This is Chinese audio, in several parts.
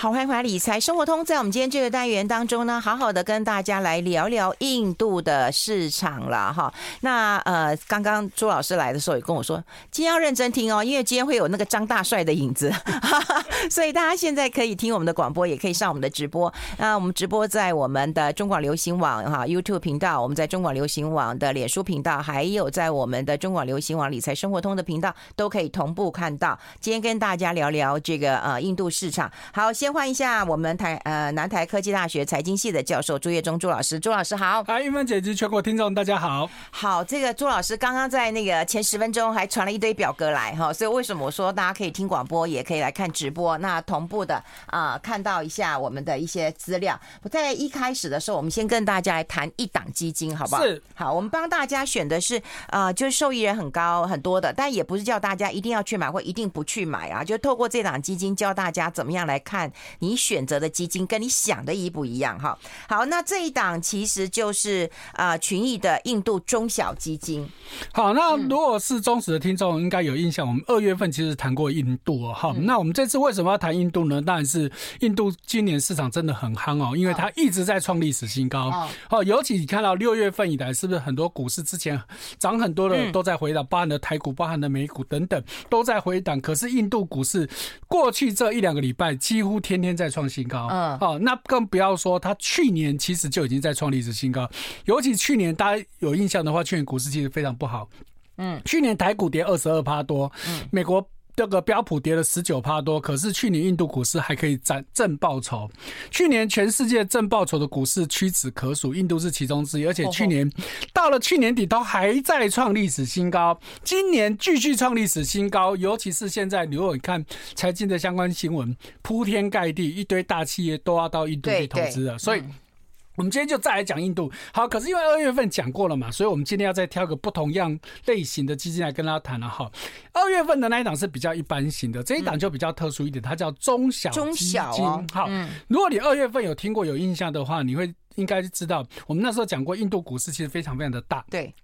好，欢迎回来理财生活通。在我们今天这个单元当中呢，好好的跟大家来聊聊印度的市场了哈。那呃，刚刚朱老师来的时候也跟我说，今天要认真听哦，因为今天会有那个张大帅的影子，所以大家现在可以听我们的广播，也可以上我们的直播。那我们直播在我们的中广流行网哈 YouTube 频道，我们在中广流行网的脸书频道，还有在我们的中广流行网理财生活通的频道，都可以同步看到。今天跟大家聊聊这个呃印度市场。好，先。欢迎一下我们台呃南台科技大学财经系的教授朱业忠朱老师，朱老师好。嗨，玉芬姐及全国听众大家好。好，这个朱老师刚刚在那个前十分钟还传了一堆表格来哈，所以为什么我说大家可以听广播，也可以来看直播？那同步的啊、呃，看到一下我们的一些资料。我在一开始的时候，我们先跟大家来谈一档基金，好不好？是。好，我们帮大家选的是啊、呃，就是受益人很高很多的，但也不是叫大家一定要去买或一定不去买啊，就透过这档基金教大家怎么样来看。你选择的基金跟你想的一不一样哈？好，那这一档其实就是啊群益的印度中小基金。好，那如果是忠实的听众，应该有印象，我们二月份其实谈过印度哦。好，那我们这次为什么要谈印度呢？当然是印度今年市场真的很夯哦，因为它一直在创历史新高。哦，尤其你看到六月份以来，是不是很多股市之前涨很多的都在回档，包含的台股、包含的美股等等都在回档。可是印度股市过去这一两个礼拜几乎天天在创新高，嗯，哦，那更不要说它去年其实就已经在创历史新高，尤其去年大家有印象的话，去年股市其实非常不好，嗯，去年台股跌二十二趴多，嗯，美国。这个标普跌了十九趴多，可是去年印度股市还可以赚正报酬。去年全世界正报酬的股市屈指可数，印度是其中之一。而且去年到了去年底都还在创历史新高，今年继续创历史新高。尤其是现在，如果你看财经的相关新闻，铺天盖地，一堆大企业都要到印度去投资了，所以。我们今天就再来讲印度。好，可是因为二月份讲过了嘛，所以我们今天要再挑个不同样类型的基金来跟大家谈了哈。二月份的那一档是比较一般型的，这一档就比较特殊一点，它叫中小基金。中小哦。好，如果你二月份有听过有印象的话，你会应该知道，我们那时候讲过，印度股市其实非常非常的大。对。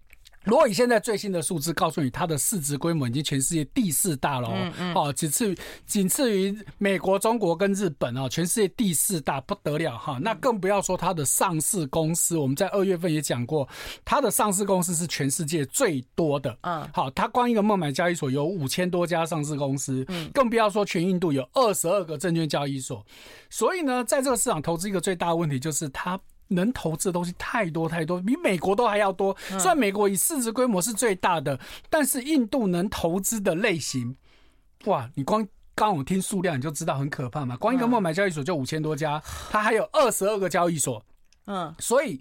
如果以现在最新的数字告诉你，它的市值规模已经全世界第四大了哦，哦，仅次于仅次于美国、中国跟日本哦，全世界第四大不得了哈。那更不要说它的上市公司，我们在二月份也讲过，它的上市公司是全世界最多的。嗯，好，它光一个孟买交易所有五千多家上市公司，嗯，更不要说全印度有二十二个证券交易所。所以呢，在这个市场投资一个最大的问题就是它。能投资的东西太多太多，比美国都还要多。虽然美国以市值规模是最大的，但是印度能投资的类型，哇！你光刚我听数量你就知道很可怕嘛。光一个孟买交易所就五千多家，它还有二十二个交易所。嗯，所以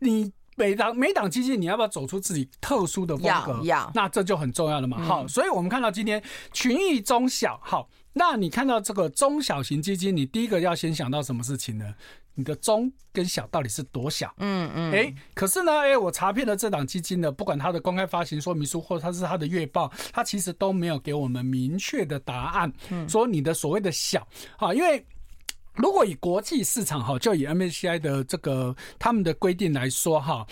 你每档每档基金你要不要走出自己特殊的风格？要，那这就很重要了嘛。好，所以我们看到今天群益中小，好，那你看到这个中小型基金，你第一个要先想到什么事情呢？你的中跟小到底是多小？嗯嗯，哎，可是呢，哎，我查遍了这档基金呢，不管它的公开发行说明书，或者它是它的月报，它其实都没有给我们明确的答案。嗯，说你的所谓的小，啊，因为如果以国际市场哈，就以 MSCI 的这个他们的规定来说哈，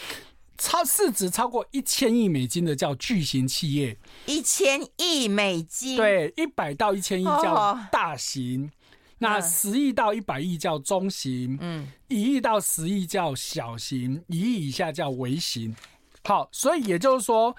超市值超过一千亿美金的叫巨型企业，一千亿美金，对，一百到一千亿叫大型。那十亿到一百亿叫中型，嗯，一亿到十亿叫小型，一亿以下叫微型。好，所以也就是说，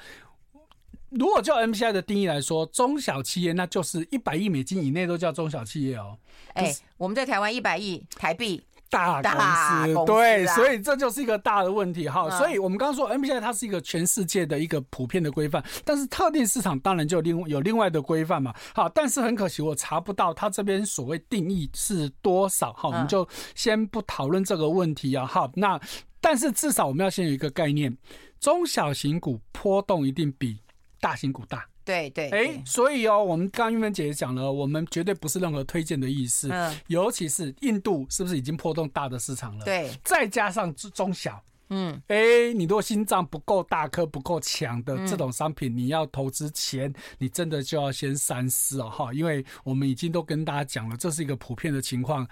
如果就 MSCI 的定义来说，中小企业那就是一百亿美金以内都叫中小企业哦。哎、欸，我们在台湾一百亿台币。大公司，啊、对，所以这就是一个大的问题哈。所以我们刚刚说，MSCI 它是一个全世界的一个普遍的规范，但是特定市场当然就有另有另外的规范嘛。好，但是很可惜，我查不到它这边所谓定义是多少。哈，我们就先不讨论这个问题啊。好，那但是至少我们要先有一个概念，中小型股波动一定比大型股大。对对，哎，所以哦，我们刚刚玉芬姐讲了，我们绝对不是任何推荐的意思。嗯，尤其是印度，是不是已经破动大的市场了？对，再加上中小，嗯，哎，你如果心脏不够大颗、不够强的这种商品，你要投资前，你真的就要先三思哦，哈，因为我们已经都跟大家讲了，这是一个普遍的情况。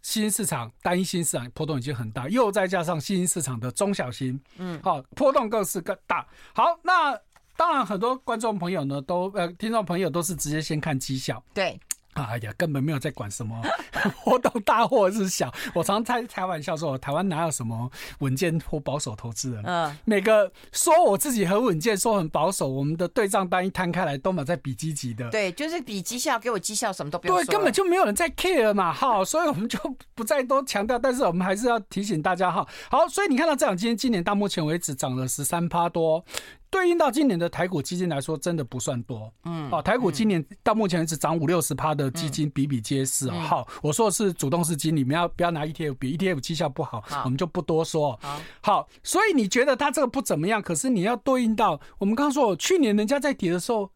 新兴市场单一新市场波动已经很大，又再加上新兴市场的中小型，嗯，好，波动更是更大。好，那。当然，很多观众朋友呢，都呃，听众朋友都是直接先看绩效。对，哎呀，根本没有在管什么 活动大或是小。我常常开开玩笑说，台湾哪有什么稳健或保守投资人？嗯，每个说我自己很稳健，说很保守，我们的对账单一摊开来，都满在比积极的。对，就是比绩效，给我绩效，什么都不用。对，根本就没有人在 care 嘛，哈，所以我们就不再多强调。但是我们还是要提醒大家哈，好，所以你看到这两基金今年到目前为止涨了十三趴多。对应到今年的台股基金来说，真的不算多。嗯，哦，台股今年到目前为止涨五六十趴的基金比比皆是。好，我说的是主动式基金，你们要不要拿 ETF 比 ETF 绩效不好，我们就不多说。好，好，所以你觉得它这个不怎么样，可是你要对应到我们刚刚说，去年人家在跌的时候，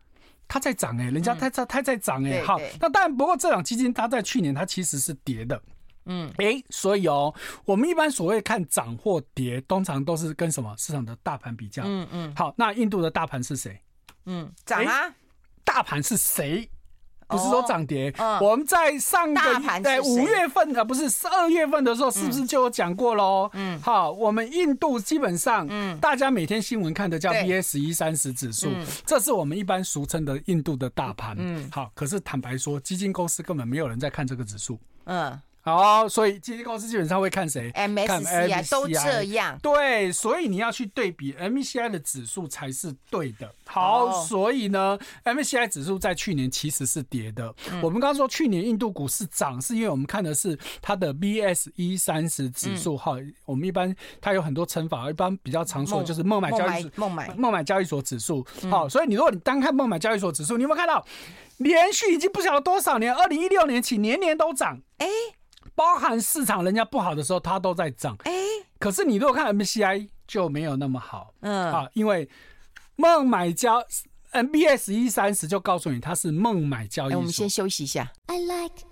它在涨哎，人家它在它在涨哎。好，那当然不过这档基金它在去年它其实是跌的。嗯，哎、欸，所以哦，我们一般所谓看涨或跌，通常都是跟什么市场的大盘比较。嗯嗯。好，那印度的大盘是谁？嗯，涨啊、欸。大盘是谁？不是说涨跌。哦嗯、我们在上个在五月份啊，不是十二月份的时候，是不是就有讲过喽？嗯。好，我们印度基本上，嗯，大家每天新闻看的叫 B S 一三十指数，嗯、这是我们一般俗称的印度的大盘。嗯。好，可是坦白说，基金公司根本没有人在看这个指数。嗯。好，所以基金公司基本上会看谁？MSCI 看 MSCI 都这样。对，所以你要去对比 MSCI 的指数才是对的。好，哦、所以呢，MSCI 指数在去年其实是跌的。嗯、我们刚刚说去年印度股市涨，是因为我们看的是它的 VS 一三十指数。哈、嗯，我们一般它有很多称法，一般比较常说的就是孟买交易所孟买孟买交易所指数。好，所以你如果你单看孟买交易所指数，你有没有看到连续已经不晓得多少年，二零一六年起年年都涨？哎。包含市场人家不好的时候，它都在涨。哎，可是你如果看 MSCI 就没有那么好。嗯啊，因为孟买交 MBS 一三十就告诉你它是孟买交易所。我们先休息一下。I like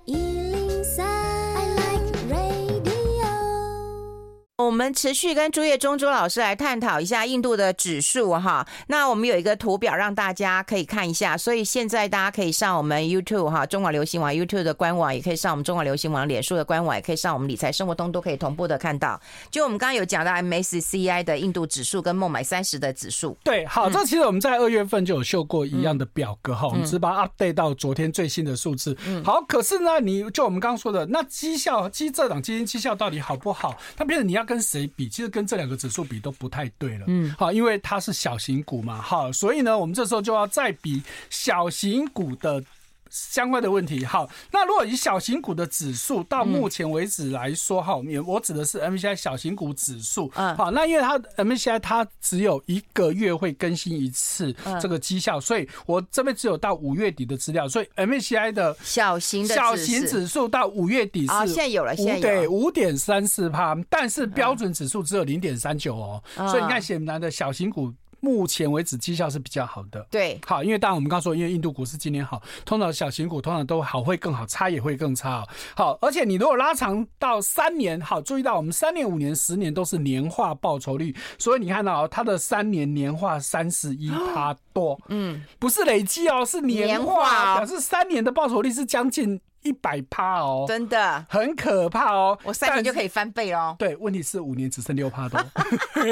我们持续跟朱叶中朱老师来探讨一下印度的指数哈。那我们有一个图表让大家可以看一下，所以现在大家可以上我们 YouTube 哈，中广流行网 YouTube 的官网，也可以上我们中广流行网脸书的官网，也可以上我们理财生活通，都可以同步的看到。就我们刚刚有讲到 MSCI 的印度指数跟孟买三十的指数。对，好，这其实我们在二月份就有秀过一样的表格哈，我们只把它 update 到昨天最新的数字。嗯，好，可是呢，你就我们刚刚说的那绩效，基这档基金绩效到底好不好？它变成你要。跟谁比？其实跟这两个指数比都不太对了。嗯，好，因为它是小型股嘛，好，所以呢，我们这时候就要再比小型股的。相关的问题，好，那如果以小型股的指数到目前为止来说，哈、嗯，我指的是 MSCI 小型股指数，嗯，好，那因为它 MSCI 它只有一个月会更新一次这个绩效，嗯、所以我这边只有到五月底的资料，所以 MSCI 的小型的小型指数到五月底是、哦、现在有了，现在有。对五点三四帕，但是标准指数只有零点三九哦，嗯、所以你看显然的小型股。目前为止绩效是比较好的，对，好，因为当然我们刚刚说，因为印度股市今年好，通常小型股通常都好会更好，差也会更差，好，而且你如果拉长到三年，好，注意到我们三年、五年、十年都是年化报酬率，所以你看到它的三年年化三十一 趴多，嗯，不是累计哦，是年化，表示三年的报酬率是将近。一百趴哦，真的很可怕哦！我三年就可以翻倍哦。对，问题是五年只剩六趴多，哎，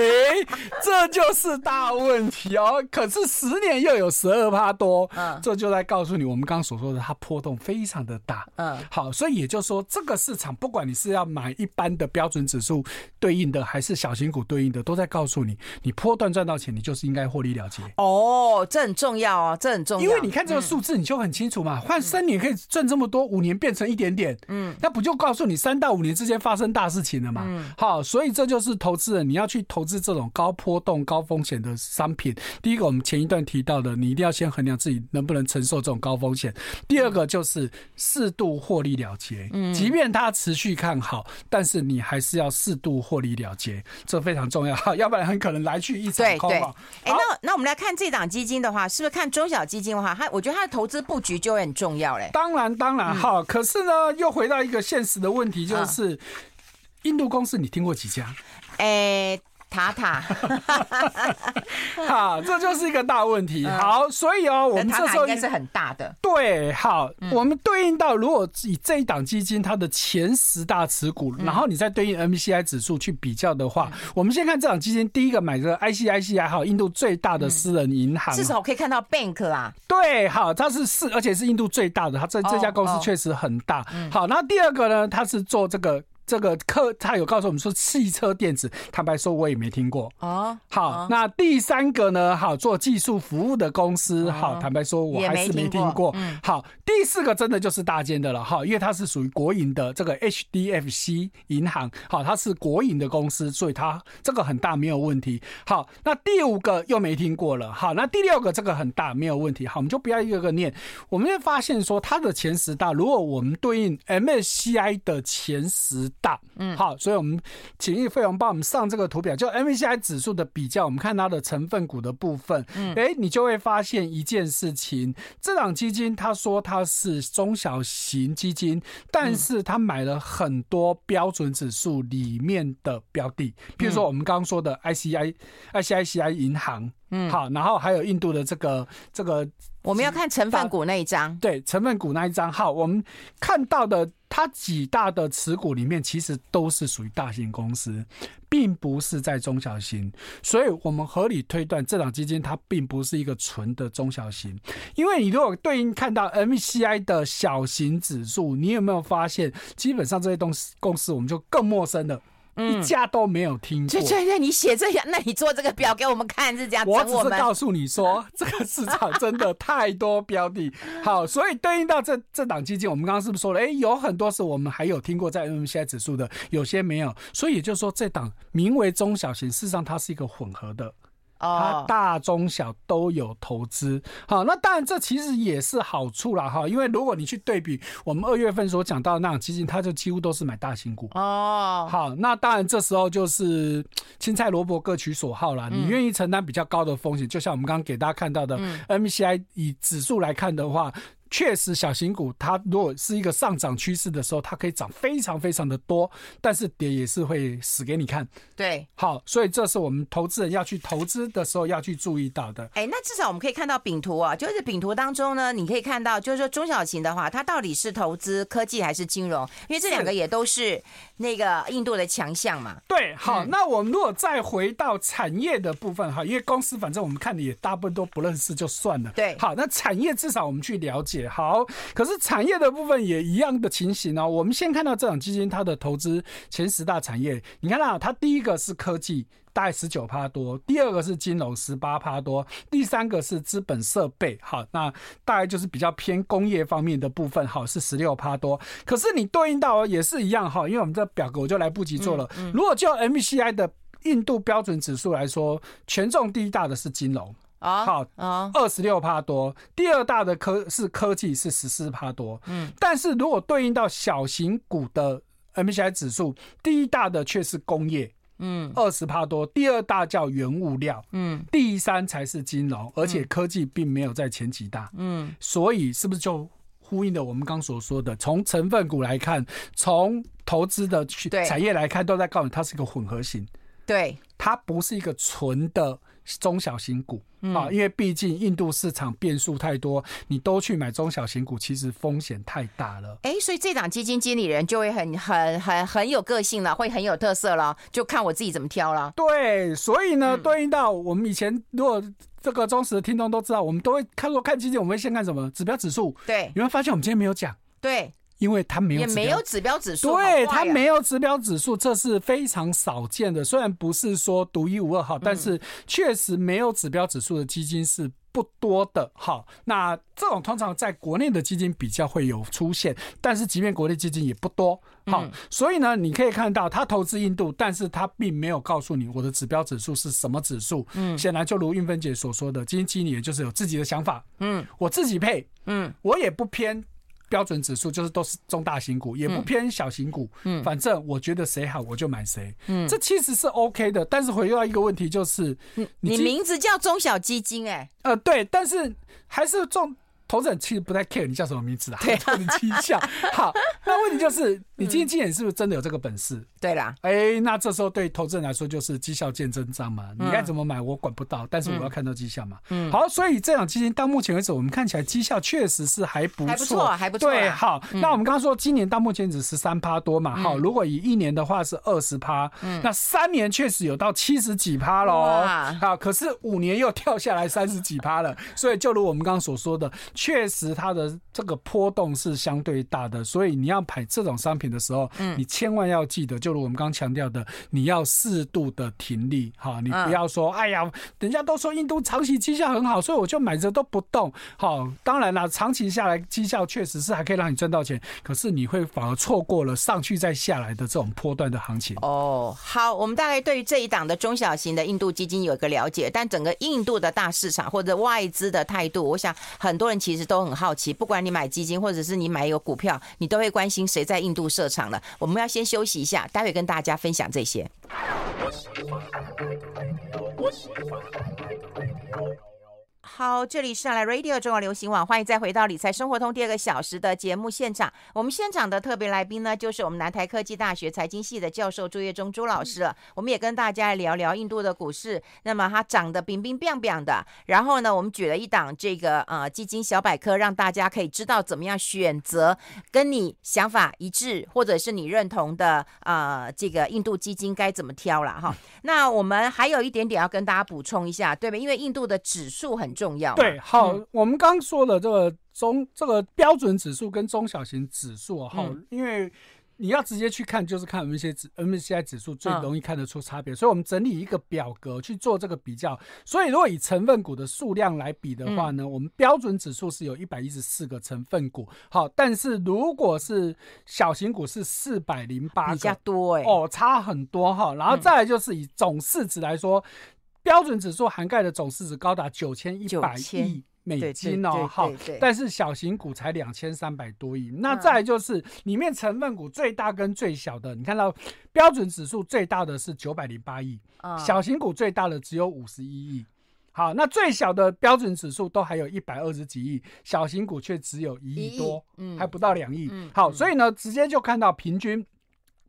这就是大问题哦。可是十年又有十二趴多，嗯，这就在告诉你，我们刚刚所说的，它波动非常的大，嗯，好，所以也就是说，这个市场不管你是要买一般的标准指数对应的，还是小型股对应的，都在告诉你，你波段赚到钱，你就是应该获利了结。哦，这很重要哦，这很重要，因为你看这个数字，你就很清楚嘛，换三年可以赚这么多。五年变成一点点，嗯，那不就告诉你三到五年之间发生大事情了嘛？嗯，好，所以这就是投资人你要去投资这种高波动、高风险的商品。第一个，我们前一段提到的，你一定要先衡量自己能不能承受这种高风险。第二个就是适度获利了结，嗯，即便它持续看好，但是你还是要适度获利了结，这非常重要，要不然很可能来去一场空。对对，哎，那那我们来看这档基金的话，是不是看中小基金的话，它我觉得它的投资布局就会很重要嘞。当然，当然，好，可是呢，又回到一个现实的问题，就是印度公司，你听过几家？哎，塔塔，好，这就是一个大问题。好，所以哦，我们这时候应该是很大的。对，好，我们对应到如果以这一档基金它的前十大持股，然后你再对应 MSCI 指数去比较的话，我们先看这档基金，第一个买这个 ICICI 好，印度最大的私人银行，至少可以看到 Bank 啊。对，好，它是四，而且是印度最大的，它这这家公司确实很大。好，那第二个呢，它是做这个。这个客他有告诉我们说，汽车电子，坦白说我也没听过。哦，好，那第三个呢？好，做技术服务的公司，好，坦白说我还是没听过。好，第四个真的就是大间的了，哈，因为它是属于国营的这个 HDFC 银行，好，它是国营的公司，所以它这个很大没有问题。好，那第五个又没听过了，好，那第六个这个很大没有问题，好，我们就不要一个个念，我们会发现说它的前十大，如果我们对应 MSCI 的前十。大，嗯，好，所以我们请易费用帮我们上这个图表，就 MSCI 指数的比较，我们看它的成分股的部分，嗯，哎，你就会发现一件事情，这档基金他说它是中小型基金，但是他买了很多标准指数里面的标的，譬如说我们刚刚说的 ICI、ICICI 银行。嗯，好，然后还有印度的这个这个，我们要看成分股那一张，对，成分股那一张。好，我们看到的它几大的持股里面，其实都是属于大型公司，并不是在中小型，所以我们合理推断，这档基金它并不是一个纯的中小型。因为你如果对应看到 MSCI 的小型指数，你有没有发现，基本上这些东西公司我们就更陌生了。一家都没有听过。对对对，你写这样，那你做这个表给我们看是这样。我只是告诉你说，这个市场真的太多标的。好，所以对应到这这档基金，我们刚刚是不是说了？哎，有很多是我们还有听过在 MSCI 指数的，有些没有。所以也就是说，这档名为中小型，事实上它是一个混合的。它大中小都有投资，好，那当然这其实也是好处啦哈，因为如果你去对比我们二月份所讲到的那种基金，它就几乎都是买大型股哦。好，那当然这时候就是青菜萝卜各取所好啦，你愿意承担比较高的风险，就像我们刚刚给大家看到的 MSCI 以指数来看的话。确实，小型股它如果是一个上涨趋势的时候，它可以涨非常非常的多，但是跌也是会死给你看。对，好，所以这是我们投资人要去投资的时候要去注意到的。哎，那至少我们可以看到饼图啊，就是饼图当中呢，你可以看到，就是说中小型的话，它到底是投资科技还是金融？因为这两个也都是那个印度的强项嘛。对，好，那我们如果再回到产业的部分哈，因为公司反正我们看的也大部分都不认识，就算了。对，好，那产业至少我们去了解。好，可是产业的部分也一样的情形哦。我们先看到这种基金它的投资前十大产业，你看到它第一个是科技，大概十九趴多；第二个是金融，十八趴多；第三个是资本设备，好，那大概就是比较偏工业方面的部分，好，是十六趴多。可是你对应到也是一样哈，因为我们这表格我就来不及做了。如果就 MSCI 的印度标准指数来说，权重第一大的是金融。啊，好啊，二十六趴多，第二大的科是科技是十四趴多，嗯，但是如果对应到小型股的 MSCI 指数，第一大的却是工业，嗯，二十帕多，第二大叫原物料，嗯，第三才是金融，而且科技并没有在前几大，嗯，所以是不是就呼应了我们刚所说的，从成分股来看，从投资的去产业来看，都在告诉你它是一个混合型，对，它不是一个纯的。中小型股啊，因为毕竟印度市场变数太多，你都去买中小型股，其实风险太大了。哎，所以这档基金经理人就会很很很很有个性了，会很有特色了，就看我自己怎么挑了。对，所以呢，对应到我们以前，如果这个忠实的听众都知道，我们都会看过看基金，我们会先看什么指标指数。对，你会发现我们今天没有讲。对。因为它没有，也没有指标指数，对，它没有指标指数，这是非常少见的。虽然不是说独一无二哈，但是确实没有指标指数的基金是不多的哈。那这种通常在国内的基金比较会有出现，但是即便国内基金也不多。好，所以呢，你可以看到他投资印度，但是他并没有告诉你我的指标指数是什么指数。嗯，显然就如运芬姐所说的，基金经理也就是有自己的想法。嗯，我自己配。嗯，我也不偏。标准指数就是都是中大型股，也不偏小型股。嗯，反正我觉得谁好我就买谁。嗯，这其实是 OK 的。但是回到一个问题，就是你名字叫中小基金哎、对，但是还是中投资人其实不太 care 你叫什么名字啊，对，你绩效。好，那问题就是你基金经理是不是真的有这个本事？对啦，哎，那这时候对投资人来说就是绩效见真章嘛，你该怎么买我管不到，但是我要看到绩效嘛。嗯，好，所以这档基金到目前为止，我们看起来绩效确实是还不错，还不错，还不错。对，好，那我们刚刚说今年到目前只十三趴多嘛，好，如果以一年的话是二十趴，那三年确实有到七十几趴喽。好，可是五年又跳下来三十几趴了，所以就如我们刚刚所说的，确实它的这个波动是相对大的，所以你要买这种商品的时候，嗯你千万要记得，就如我们刚刚强调的，你要适度的停利，哈，你不要说，哎呀，人家都说印度长期绩效很好，所以我就买着都不动。好，当然了，长期下来绩效确实是还可以让你赚到钱，可是你会反而错过了上去再下来的这种波段的行情。哦，好，我们大概对于这一档的中小型的印度基金有一个了解，但整个印度的大市场或者外资的态度，我想很多人其实都很好奇，不管你买基金或者是你买有股票，你都会关心谁在印度设场了。我们要先休息一下，待会跟大家分享这些。好，这里是来 Radio 中国流行网，欢迎再回到理财生活通第二个小时的节目现场。我们现场的特别来宾呢，就是我们南台科技大学财经系的教授朱岳忠朱老师了。我们也跟大家聊聊印度的股市，那么它涨得冰冰冰冰的。然后呢，我们举了一档这个呃基金小百科，让大家可以知道怎么样选择跟你想法一致或者是你认同的呃这个印度基金该怎么挑了哈。那我们还有一点点要跟大家补充一下，对吧？因为印度的指数很重。重要对，好，嗯、我们刚说的这个中这个标准指数跟中小型指数，哈、嗯，因为你要直接去看，就是看 MSCI 指 MSCI 指数最容易看得出差别，嗯、所以我们整理一个表格去做这个比较。所以如果以成分股的数量来比的话呢，嗯、我们标准指数是有一百一十四个成分股，好，但是如果是小型股是四百零八个，比较多哎、欸，哦，差很多哈。然后再来就是以总市值来说。嗯标准指数涵盖的总市值高达九千一百亿美金哦，好，但是小型股才两千三百多亿。那再来就是里面成分股最大跟最小的，你看到标准指数最大的是九百零八亿，小型股最大的只有五十一亿。好，那最小的标准指数都还有一百二十几亿，小型股却只有一亿多，还不到两亿。好，所以呢，直接就看到平均。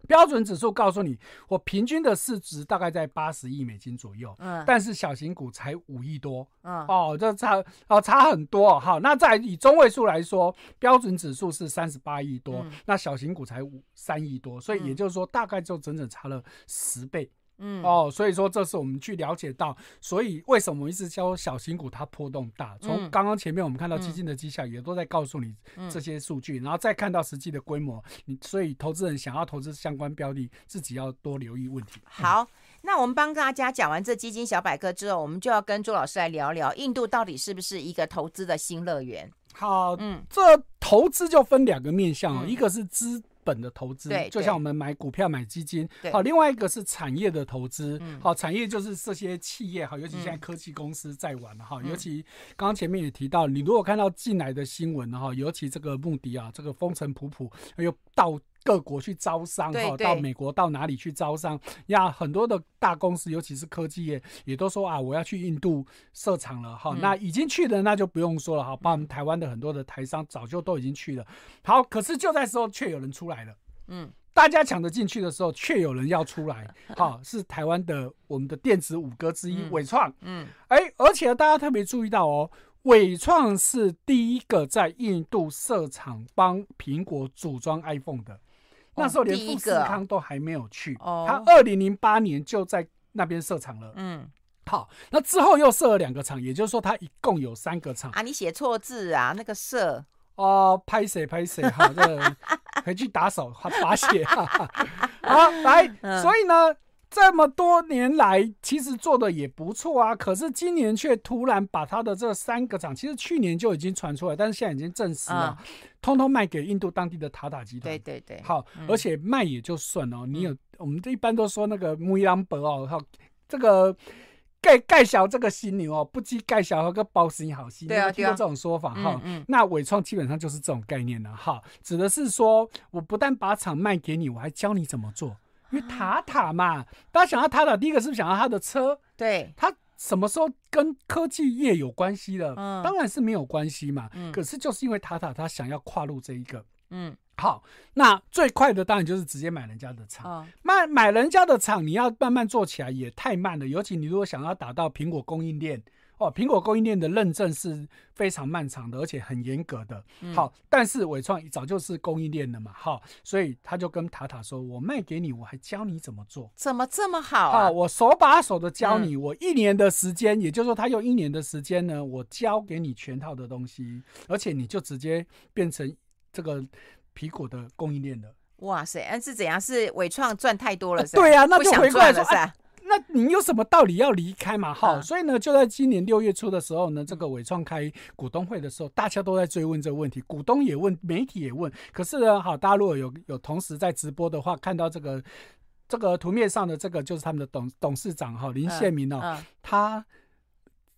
标准指数告诉你，我平均的市值大概在八十亿美金左右，嗯，但是小型股才五亿多，嗯，哦，这差哦差很多，好，那在以中位数来说，标准指数是三十八亿多，嗯、那小型股才五三亿多，所以也就是说，大概就整整差了十倍。嗯哦，所以说这是我们去了解到，所以为什么我一直教小型股它波动大？从刚刚前面我们看到基金的绩效也都在告诉你这些数据，然后再看到实际的规模，你所以投资人想要投资相关标的，自己要多留意问题。好，那我们帮大家讲完这基金小百科之后，我们就要跟朱老师来聊聊印度到底是不是一个投资的新乐园？好，嗯，这投资就分两个面向哦，一个是资。本的投资，就像我们买股票、买基金，好，另外一个是产业的投资，好，产业就是这些企业，好，尤其现在科技公司在玩哈，尤其刚刚前面也提到，你如果看到进来的新闻哈，尤其这个穆迪啊，这个风尘仆仆，又到。各国去招商哈，到美国到哪里去招商呀？很多的大公司，尤其是科技业，也都说啊，我要去印度设厂了哈。那已经去的那就不用说了哈，包括台湾的很多的台商早就都已经去了。好，可是就在时候却有人出来了，嗯，大家抢着进去的时候，却有人要出来。好，是台湾的我们的电子五哥之一伟创，嗯，哎，而且大家特别注意到哦。伟创是第一个在印度设厂帮苹果组装 iPhone 的，那时候连富士康都还没有去，他二零零八年就在那边设厂了。嗯，好，那之后又设了两个厂，也就是说他一共有三个厂。啊，你写错字啊，那个设哦，拍谁拍谁，哈，这个回去打手罚写。好，来，所以呢。这么多年来，其实做的也不错啊。可是今年却突然把他的这三个厂，其实去年就已经传出来，但是现在已经证实了，通通卖给印度当地的塔塔集团。对对对，好，而且卖也就算了。你有，我们一般都说那个穆伊朗伯哦，好，这个盖盖小这个犀牛哦，不计盖小和个包死你好心，对啊，听过这种说法哈。那伟创基本上就是这种概念了哈，指的是说我不但把厂卖给你，我还教你怎么做。因为塔塔嘛，大家想到塔塔，第一个是不是想到他的车？对，他什么时候跟科技业有关系的？嗯，当然是没有关系嘛。嗯，可是就是因为塔塔他想要跨入这一个，嗯，好，那最快的当然就是直接买人家的厂。哦，买买人家的厂，你要慢慢做起来也太慢了。尤其你如果想要打到苹果供应链。哦，苹果供应链的认证是非常漫长的，而且很严格的。嗯、好，但是伟创早就是供应链的嘛，好，所以他就跟塔塔说：“我卖给你，我还教你怎么做，怎么这么好啊？我手把手的教你，嗯、我一年的时间，也就是说，他用一年的时间呢，我教给你全套的东西，而且你就直接变成这个苹果的供应链了。”哇塞，那是怎样？是伟创赚太多了是？对啊，那就回过来说。那你有什么道理要离开嘛？哈，嗯、所以呢，就在今年六月初的时候呢，这个伟创开股东会的时候，大家都在追问这个问题，股东也问，媒体也问。可是呢，好，大家如果有有同时在直播的话，看到这个这个图面上的这个就是他们的董董事长哈林宪明哦，嗯嗯、他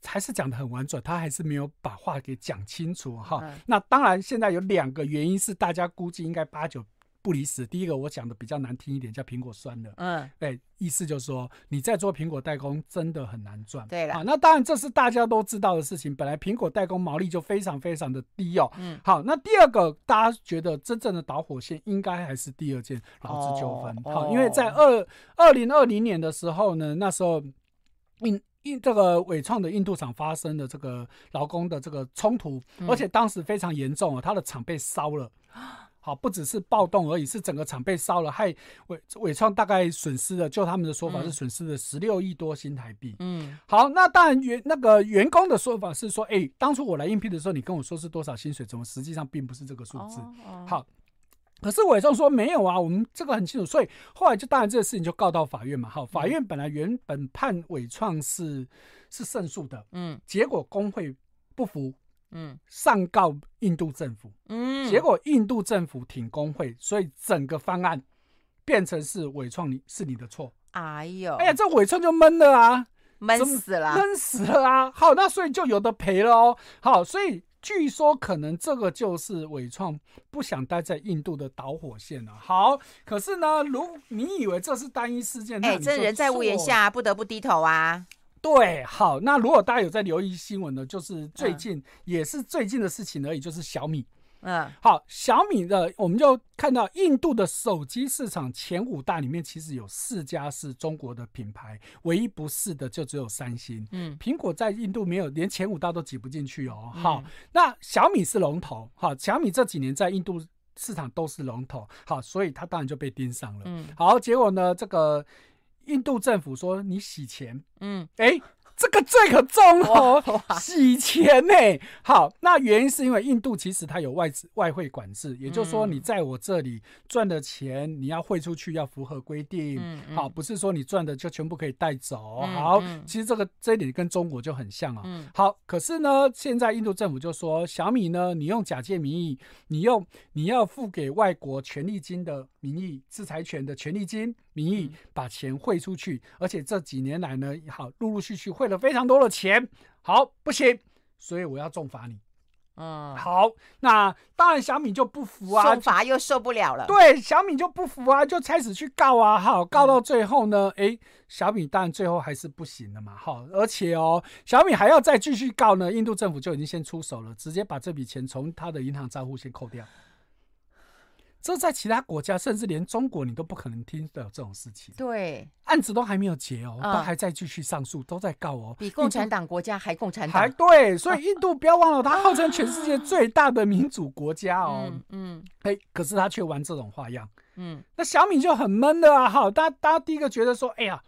还是讲的很婉转，他还是没有把话给讲清楚哈。嗯、那当然，现在有两个原因是大家估计应该八九。不离死。第一个我讲的比较难听一点，叫苹果酸的。嗯，对，意思就是说你在做苹果代工真的很难赚。对了，啊，那当然这是大家都知道的事情。本来苹果代工毛利就非常非常的低哦。嗯，好，那第二个大家觉得真正的导火线应该还是第二件劳资纠纷。哦、好，因为在二二零二零年的时候呢，那时候印印这个伟创的印度厂发生的这个劳工的这个冲突，嗯、而且当时非常严重啊，他的厂被烧了。好，不只是暴动而已，是整个厂被烧了，害伟伟创大概损失了，就他们的说法是损失了十六亿多新台币。嗯，好，那当然员那个员工的说法是说，哎、欸，当初我来应聘的时候，你跟我说是多少薪水，怎么实际上并不是这个数字？哦哦、好，可是伟创说没有啊，我们这个很清楚，所以后来就当然这个事情就告到法院嘛。好，法院本来原本判伟创是是胜诉的，嗯，结果工会不服。嗯，上告印度政府，嗯，结果印度政府挺工会，所以整个方案变成是伪创你是你的错。哎呦，哎呀，这伪创就闷了啊，闷死了，闷死了啊！好，那所以就有的赔了哦。好，所以据说可能这个就是伪创不想待在印度的导火线了。好，可是呢，如你以为这是单一事件，哎、欸，这人在屋檐下不得不低头啊。对，好，那如果大家有在留意新闻呢，就是最近、嗯、也是最近的事情而已，就是小米。嗯，好，小米的我们就看到印度的手机市场前五大里面，其实有四家是中国的品牌，唯一不是的就只有三星。嗯，苹果在印度没有连前五大都挤不进去哦。好，嗯、那小米是龙头，好，小米这几年在印度市场都是龙头，好，所以它当然就被盯上了。嗯，好，结果呢，这个。印度政府说你洗钱，嗯，哎、欸，这个罪可重哦，洗钱呢、欸。好，那原因是因为印度其实它有外资外汇管制，也就是说你在我这里赚的钱你要汇出去要符合规定，嗯嗯、好，不是说你赚的就全部可以带走。嗯、好，其实这个这一点跟中国就很像啊、好，可是呢，现在印度政府就说小米呢，你用假借名义，你用你要付给外国权利金的名义，制裁权的权利金。名义把钱汇出去，而且这几年来呢，好陆陆续续汇了非常多的钱，好不行，所以我要重罚你。嗯，好，那当然小米就不服啊，重罚又受不了了。对，小米就不服啊，就开始去告啊，好，告到最后呢，哎、嗯，小米当然最后还是不行了嘛，好，而且哦，小米还要再继续告呢，印度政府就已经先出手了，直接把这笔钱从他的银行账户先扣掉。这在其他国家，甚至连中国，你都不可能听到这种事情。对，案子都还没有结哦，都还在继续上诉，都在告哦。比共产党国家还共产党。还对，所以 印度不要忘了，它号称全世界最大的民主国家哦。嗯，哎，可是他却玩这种花样。嗯，那小米就很闷的啊。哈，大家大家第一个觉得说，哎呀，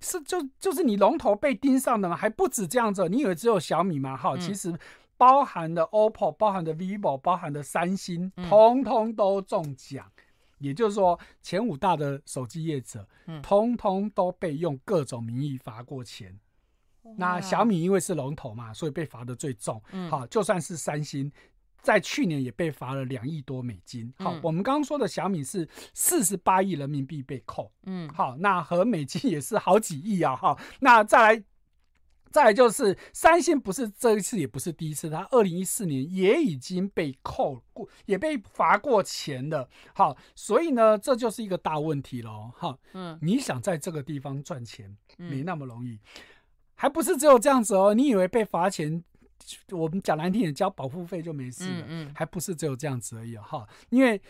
是就就是你龙头被盯上的嘛？还不止这样子，你以为只有小米吗？哈，其实。包含的 OPPO，包含的 VIVO，包含的三星，通通都中奖。嗯、也就是说，前五大的手机业者，嗯、通通都被用各种名义罚过钱。那小米因为是龙头嘛，所以被罚的最重。嗯、好，就算是三星，在去年也被罚了两亿多美金。好，嗯、我们刚刚说的小米是四十八亿人民币被扣。嗯，好，那和美金也是好几亿啊。哈，那再来。再来就是三星，不是这一次，也不是第一次，它二零一四年也已经被扣过，也被罚过钱的。好，所以呢，这就是一个大问题喽。哈，嗯，你想在这个地方赚钱，没那么容易。还不是只有这样子哦。你以为被罚钱，我们讲难听点，交保护费就没事了？嗯嗯，还不是只有这样子而已哈。因为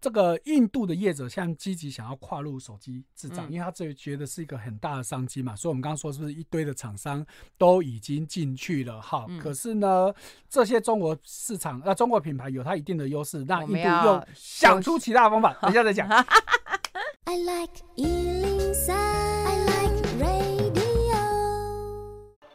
这个印度的业者现在积极想要跨入手机制造，嗯、因为他这觉得是一个很大的商机嘛。所以我们刚刚说是不是一堆的厂商都已经进去了哈？嗯、可是呢，这些中国市场呃中国品牌有它一定的优势，那印度又想出其他的方法，等一下再讲。I like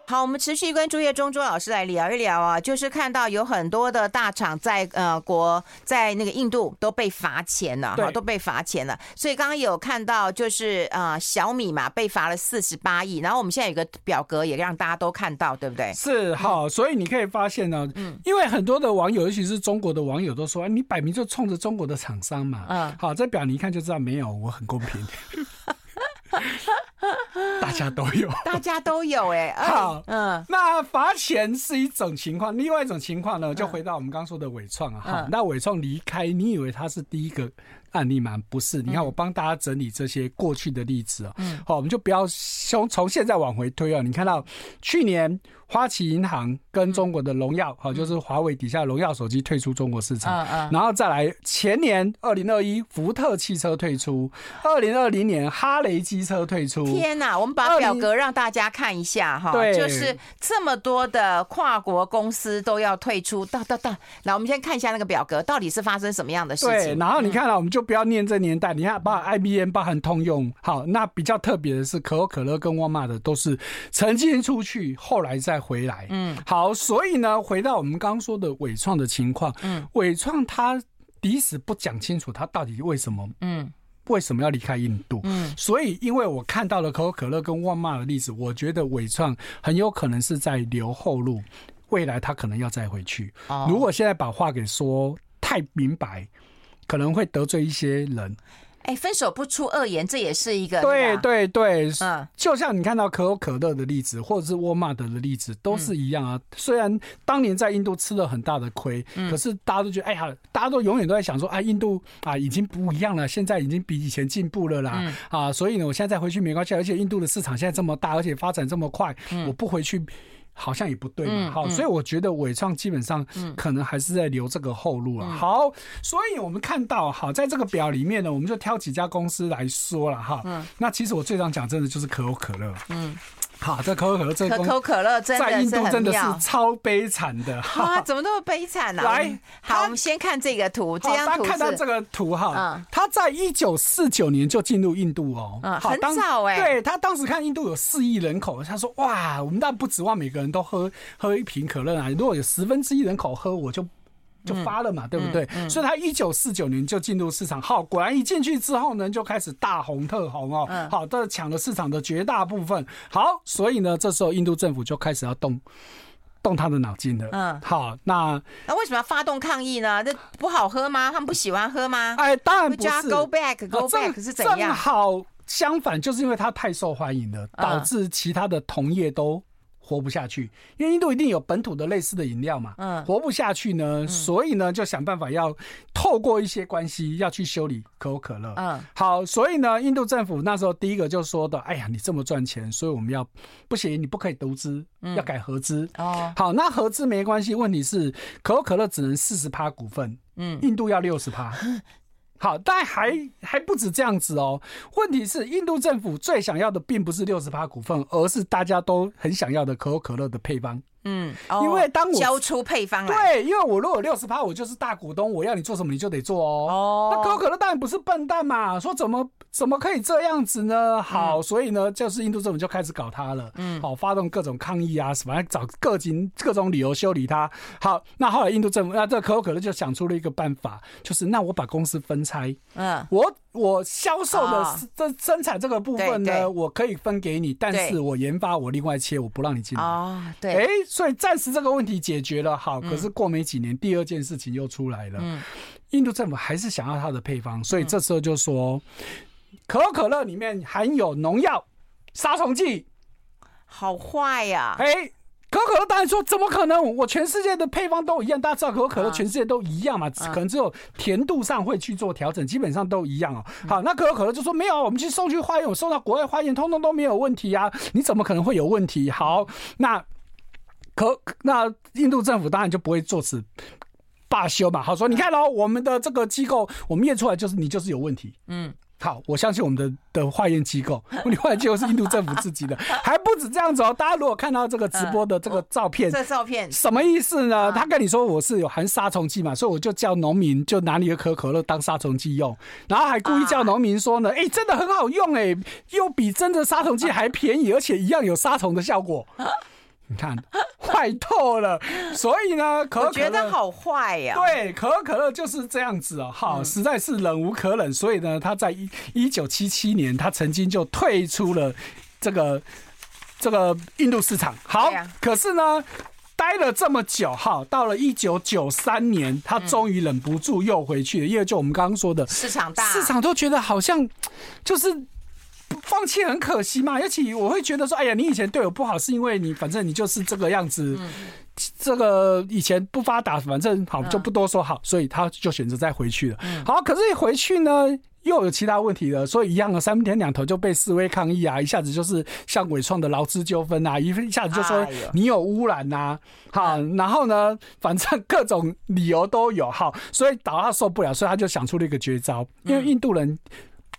好，我们持续关注叶中卓老师来聊一聊啊，就是看到有很多的大厂在呃国在那个印度都被罚钱了，哈，都被罚钱了。所以刚刚有看到就是呃小米嘛被罚了四十八亿，然后我们现在有个表格也让大家都看到，对不对？是好，所以你可以发现呢，嗯，因为很多的网友，尤其是中国的网友都说，你摆明就冲着中国的厂商嘛，嗯，好，这表你一看就知道没有，我很公平。大家都有，大家都有哎、欸。好，嗯，那罚钱是一种情况，另外一种情况呢，就回到我们刚说的伟创啊。好、嗯，那伟创离开，你以为他是第一个案例吗？不是，你看我帮大家整理这些过去的例子啊。嗯，好，我们就不要从从现在往回推啊。你看到去年。花旗银行跟中国的荣耀，好，就是华为底下荣耀手机退出中国市场，然后再来前年二零二一，福特汽车退出，二零二零年哈雷机车退出。天啊，我们把表格让大家看一下哈，对，就是这么多的跨国公司都要退出，到到到，来，我们先看一下那个表格，到底是发生什么样的事情？对，然后你看了，我们就不要念这年代，你看，包含 IBM，包含通用，好，那比较特别的是可口可乐跟沃尔玛的都是曾经出去，后来再。回来，嗯，好，所以呢，回到我们刚刚说的伟创的情况，嗯，伟创他即使不讲清楚，他到底为什么，嗯，为什么要离开印度，嗯，所以因为我看到了可口可乐跟沃尔玛的例子，我觉得伟创很有可能是在留后路，未来他可能要再回去。哦，如果现在把话给说太明白，可能会得罪一些人。哎，分手不出恶言，这也是一个对对对，嗯，就像你看到可口可乐的例子，或者是沃尔玛的例子，都是一样啊。虽然当年在印度吃了很大的亏，可是大家都觉得，哎呀，大家都永远都在想说，啊，印度啊，已经不一样了，现在已经比以前进步了啦，啊，所以呢，我现在再回去没关系，而且印度的市场现在这么大，而且发展这么快，我不回去。好像也不对嘛，好，所以我觉得伟创基本上可能还是在留这个后路了。好，所以我们看到，好，在这个表里面呢，我们就挑几家公司来说了哈。嗯，那其实我最常讲真的就是可口可乐。嗯。好，这可口可乐，这可口可乐在印度真的是超悲惨的。啊，怎么那么悲惨呢？来，好，我们先看这个图，这张图。看到这个图哈，他在一九四九年就进入印度哦，嗯，很早哎。对，他当时看印度有四亿人口，他说哇，我们当然不指望每个人都喝喝一瓶可乐啊，如果有十分之一人口喝，我就。就发了嘛，嗯、对不对？嗯嗯、所以他一九四九年就进入市场，好，果然一进去之后呢，就开始大红特红哦，嗯、好，这抢了市场的绝大部分。好，所以呢，这时候印度政府就开始要动动他的脑筋的。嗯，好，那那为什么要发动抗议呢？这不好喝吗？他们不喜欢喝吗？哎，当然不是。Go back, go back 是怎样？正好相反，就是因为它太受欢迎了，导致其他的同业都。活不下去，因为印度一定有本土的类似的饮料嘛，嗯，活不下去呢，所以呢就想办法要透过一些关系要去修理可口可乐，嗯，好，所以呢，印度政府那时候第一个就说的，哎呀，你这么赚钱，所以我们要不行，你不可以独资，要改合资，哦，好，那合资没关系，问题是可口可乐只能四十趴股份，嗯，印度要六十趴。好，但还还不止这样子哦。问题是，印度政府最想要的并不是六十趴股份，而是大家都很想要的可口可乐的配方。嗯，因为当我交出配方来，对，因为我如果六十趴，我就是大股东，我要你做什么你就得做哦。哦，那可口可乐当然不是笨蛋嘛，说怎么怎么可以这样子呢？好，所以呢，就是印度政府就开始搞他了。嗯，好，发动各种抗议啊，什么找各种各种理由修理他。好，那后来印度政府，那这可口可乐就想出了一个办法，就是那我把公司分拆，嗯，我。我销售的这生产这个部分呢，我可以分给你，但是我研发我另外切，我不让你进来。哦，对，哎，所以暂时这个问题解决了，好，可是过没几年，第二件事情又出来了。嗯，印度政府还是想要它的配方，所以这时候就说，可口可乐里面含有农药、杀虫剂，好坏呀！哎。可口可乐当然说怎么可能？我全世界的配方都一样，大家知道可口可乐全世界都一样嘛？可能只有甜度上会去做调整，基本上都一样哦。好，那可口可乐就说没有，我们去送去化验，我送到国外化验，通通都没有问题啊！你怎么可能会有问题？好，那可那印度政府当然就不会做此罢休嘛。好说，你看喽，我们的这个机构，我们验出来就是你就是有问题。嗯。好，我相信我们的的化验机构，你化验机构是印度政府自己的，还不止这样子哦。大家如果看到这个直播的这个照片，这照片什么意思呢？他跟你说我是有含杀虫剂嘛，所以我就叫农民就拿你的可口可乐当杀虫剂用，然后还故意叫农民说呢，哎，真的很好用哎，又比真的杀虫剂还便宜，而且一样有杀虫的效果。你看，坏透了。所以呢，可口可乐我觉得好坏呀。对，可口可乐就是这样子哦，好，实在是忍无可忍。所以呢，他在一一九七七年，他曾经就退出了这个这个印度市场。好，可是呢，待了这么久，哈，到了一九九三年，他终于忍不住又回去了，因为就我们刚刚说的，市场大，市场都觉得好像就是。放弃很可惜嘛，尤其我会觉得说，哎呀，你以前对我不好，是因为你反正你就是这个样子，这个以前不发达，反正好就不多说好，所以他就选择再回去了。好，可是一回去呢，又有其他问题了，所以一样的三天两头就被示威抗议啊，一下子就是像伟创的劳资纠纷啊，一一下子就说你有污染呐，好，然后呢，反正各种理由都有，好，所以导他受不了，所以他就想出了一个绝招，因为印度人。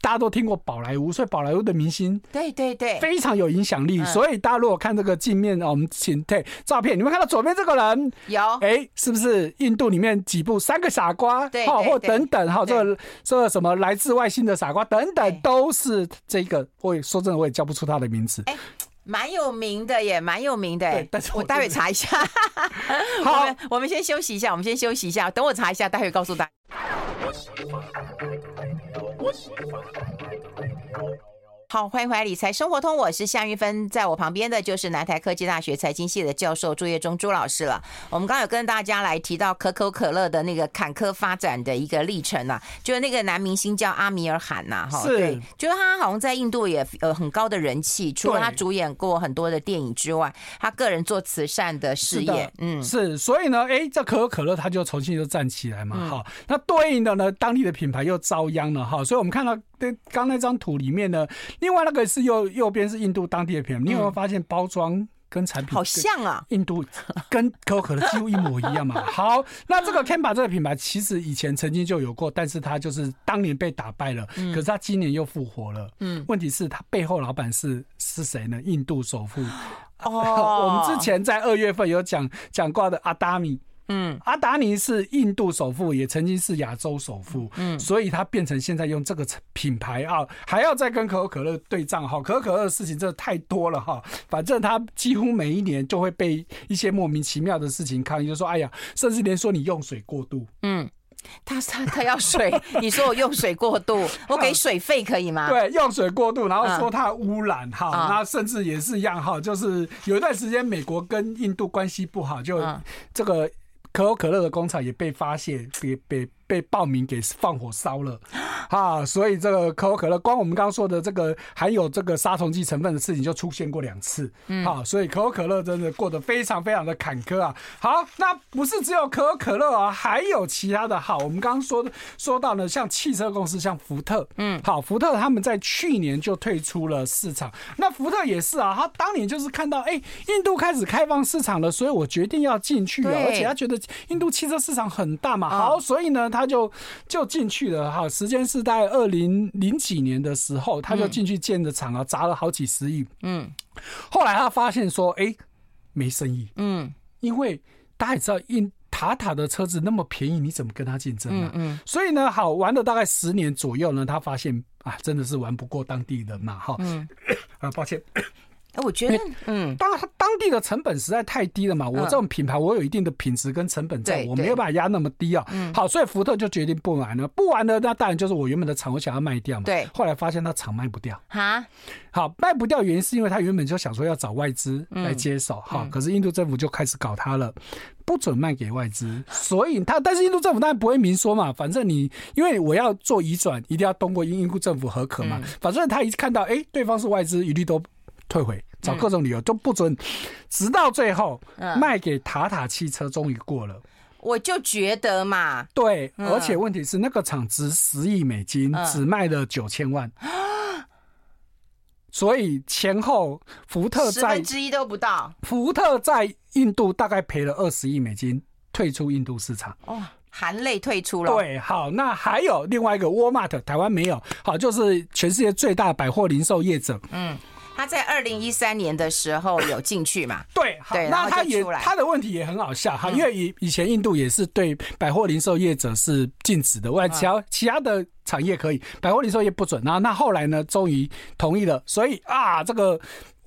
大家都听过宝莱坞，所以宝莱坞的明星对对对非常有影响力。所以大家如果看这个镜面，我们请对照片，你们看到左边这个人有哎，是不是印度里面几部三个傻瓜？对，或等等哈，这个这个什么来自外星的傻瓜等等，都是这个。我也说真的，我也叫不出他的名字。哎，蛮有名的耶，蛮有名的。对，但是我待会查一下。好，我们先休息一下，我们先休息一下，等我查一下，待会告诉大家。我喜欢。好，欢迎回来《理财生活通》，我是夏玉芬，在我旁边的就是南台科技大学财经系的教授朱业忠朱老师了。我们刚刚有跟大家来提到可口可乐的那个坎坷发展的一个历程啊，就是那个男明星叫阿米尔汗呐，哈，对，就是他好像在印度也呃很高的人气，除了他主演过很多的电影之外，他个人做慈善的事业，嗯，是，所以呢，哎，这可口可乐他就重新就站起来嘛，哈，那对应的呢，当地的品牌又遭殃了，哈，所以我们看到。对，刚那张图里面呢，另外那个是右右边是印度当地的品牌，你有没有发现包装跟产品好像啊？印度跟可口可乐几乎一模一样嘛。好，那这个 Campa 这个品牌其实以前曾经就有过，但是它就是当年被打败了，可是它今年又复活了。嗯，问题是它背后老板是是谁呢？印度首富哦，我们之前在二月份有讲讲过的阿达米。嗯，阿达尼是印度首富，也曾经是亚洲首富，嗯，所以他变成现在用这个品牌啊，还要再跟可口可乐对账哈。可口可乐的事情真的太多了哈，反正他几乎每一年就会被一些莫名其妙的事情抗议，就说哎呀，甚至连说你用水过度，嗯，他他他要水，你说我用水过度，我给水费可以吗？对，用水过度，然后说他污染哈，那甚至也是一样哈，就是有一段时间美国跟印度关系不好，就这个。可口可乐的工厂也被发现，被被。被暴民给放火烧了，啊，所以这个可口可乐，光我们刚刚说的这个含有这个杀虫剂成分的事情就出现过两次，嗯，好，所以可口可乐真的过得非常非常的坎坷啊。好，那不是只有可口可乐啊，还有其他的。好，我们刚刚说的说到呢，像汽车公司，像福特，嗯，好，福特他们在去年就退出了市场。那福特也是啊，他当年就是看到，哎，印度开始开放市场了，所以我决定要进去啊，而且他觉得印度汽车市场很大嘛，好，所以呢。他就就进去了哈，时间是在二零零几年的时候，他就进去建的厂啊，砸了好几十亿。嗯，后来他发现说，哎、欸，没生意。嗯，因为大家也知道，印塔塔的车子那么便宜，你怎么跟他竞争呢？嗯，所以呢，好玩了大概十年左右呢，他发现啊，真的是玩不过当地人嘛。哈，嗯，啊，抱歉。哎，我觉得，嗯，当当地的成本实在太低了嘛。我这种品牌，我有一定的品质跟成本在，我没有办法压那么低啊。好，所以福特就决定不玩了。不玩了，那当然就是我原本的厂，我想要卖掉嘛。对。后来发现他厂卖不掉。哈。好，卖不掉原因是因为他原本就想说要找外资来接手。好，可是印度政府就开始搞他了，不准卖给外资。所以他，但是印度政府当然不会明说嘛。反正你，因为我要做移转，一定要通过印印度政府核可嘛。反正他一看到，哎，对方是外资，一律都。退回，找各种理由都不准，直到最后卖给塔塔汽车，终于过了。我就觉得嘛，对，而且问题是那个厂值十亿美金，只卖了九千万，所以前后福特在十分之一都不到，福特在印度大概赔了二十亿美金，退出印度市场。哦，含泪退出了。对，好，那还有另外一个沃尔玛，台湾没有，好，就是全世界最大百货零售业者，嗯。他在二零一三年的时候有进去嘛？对，对，那他也他的问题也很好笑哈，因为以以前印度也是对百货零售业者是禁止的，外其他其他的产业可以，百货零售业不准。然后那后来呢，终于同意了，所以啊，这个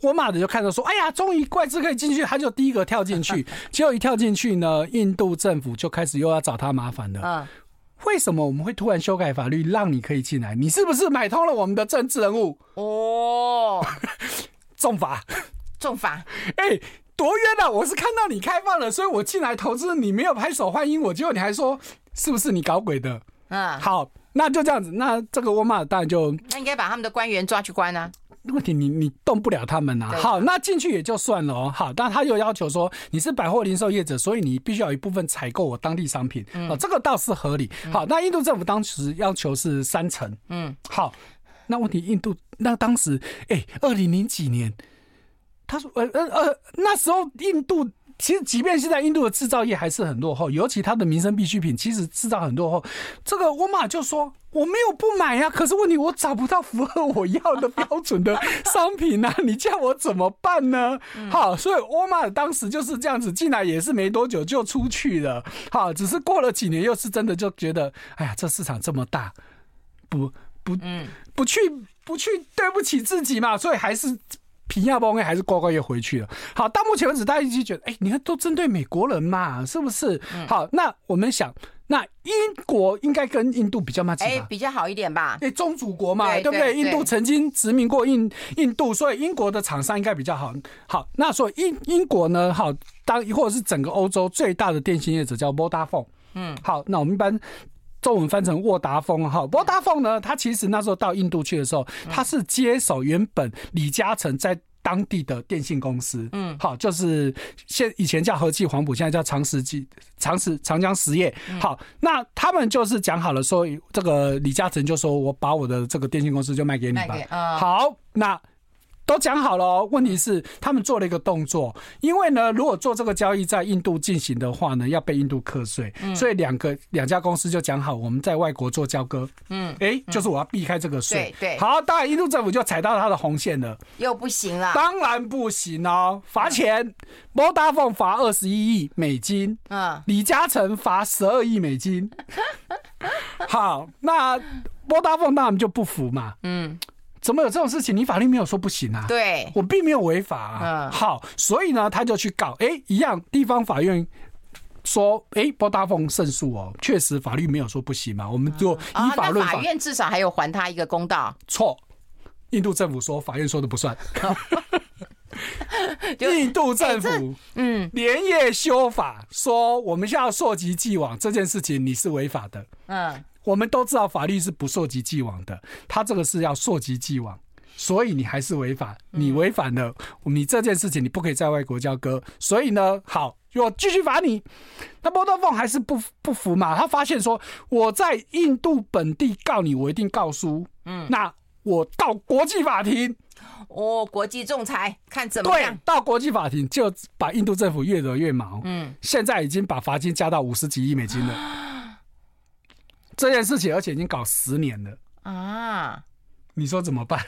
沃尔玛的就看到说，哎呀，终于怪资可以进去，他就第一个跳进去。结果一跳进去呢，印度政府就开始又要找他麻烦了。嗯。为什么我们会突然修改法律让你可以进来？你是不是买通了我们的政治人物？哦，重罚，重罚！哎，多冤啊！我是看到你开放了，所以我进来投资，你没有拍手欢迎我，结果你还说是不是你搞鬼的？嗯，好，那就这样子，那这个沃尔玛当然就那应该把他们的官员抓去关啊。问题你你动不了他们呐、啊，好，那进去也就算了哦，好，但他又要求说你是百货零售业者，所以你必须要有一部分采购我当地商品，哦，这个倒是合理。好，那印度政府当时要求是三成，嗯，好，那问题印度那当时哎，二零零几年，他说呃呃呃，那时候印度。其实，即便现在印度的制造业还是很落后，尤其它的民生必需品，其实制造很落后。这个沃尔玛就说：“我没有不买呀，可是问题我找不到符合我要的标准的商品啊，你叫我怎么办呢？”好，所以沃尔玛当时就是这样子进来，也是没多久就出去了。好，只是过了几年，又是真的就觉得，哎呀，这市场这么大，不不嗯，不去不去，对不起自己嘛，所以还是。平亚包应该还是乖乖又回去了。好，到目前为止，大家一直觉得，哎、欸，你看都针对美国人嘛，是不是？好，那我们想，那英国应该跟印度比较嘛，哎、欸，比较好一点吧？哎，宗主国嘛，对，对不对？印度曾经殖民过印印度，所以英国的厂商应该比较好。好，那所以英英国呢，好，当或者是整个欧洲最大的电信业者叫 Vodafone。嗯，好，那我们一般。中文翻成沃达丰哈，沃达丰呢，他其实那时候到印度去的时候，他是接手原本李嘉诚在当地的电信公司，嗯，好，就是现以前叫和记黄埔，现在叫长实记长实长江实业，好，那他们就是讲好了说，这个李嘉诚就说我把我的这个电信公司就卖给你吧，好，那。都讲好了哦，问题是他们做了一个动作，因为呢，如果做这个交易在印度进行的话呢，要被印度课税，所以两个两家公司就讲好，我们在外国做交割，嗯，哎，就是我要避开这个税，对对，好，当然印度政府就踩到他的红线了，又不行了，当然不行哦，罚钱，Vodafone 罚二十一亿美金，嗯，李嘉诚罚十二亿美金，好，那 Vodafone 当然就不服嘛，嗯。怎么有这种事情？你法律没有说不行啊？对，我并没有违法啊。好，所以呢，他就去告。哎，一样，地方法院说，哎，波大凤胜诉哦，确实法律没有说不行嘛。我们就依法论法。法院至少还有还他一个公道。错，印度政府说法院说的不算。印度政府嗯连夜修法，说我们现在要溯及既往这件事情你是违法的。嗯。我们都知道法律是不溯及既往的，他这个是要溯及既往，所以你还是违法，你违反了，你这件事情你不可以在外国交割，所以呢，好，我继续罚你。那 Vodafone 还是不不服嘛？他发现说我在印度本地告你，我一定告输，嗯，那我到国际法庭，哦，国际仲裁看怎么样？对，到国际法庭就把印度政府越惹越毛，嗯，现在已经把罚金加到五十几亿美金了。这件事情，而且已经搞十年了啊！你说怎么办？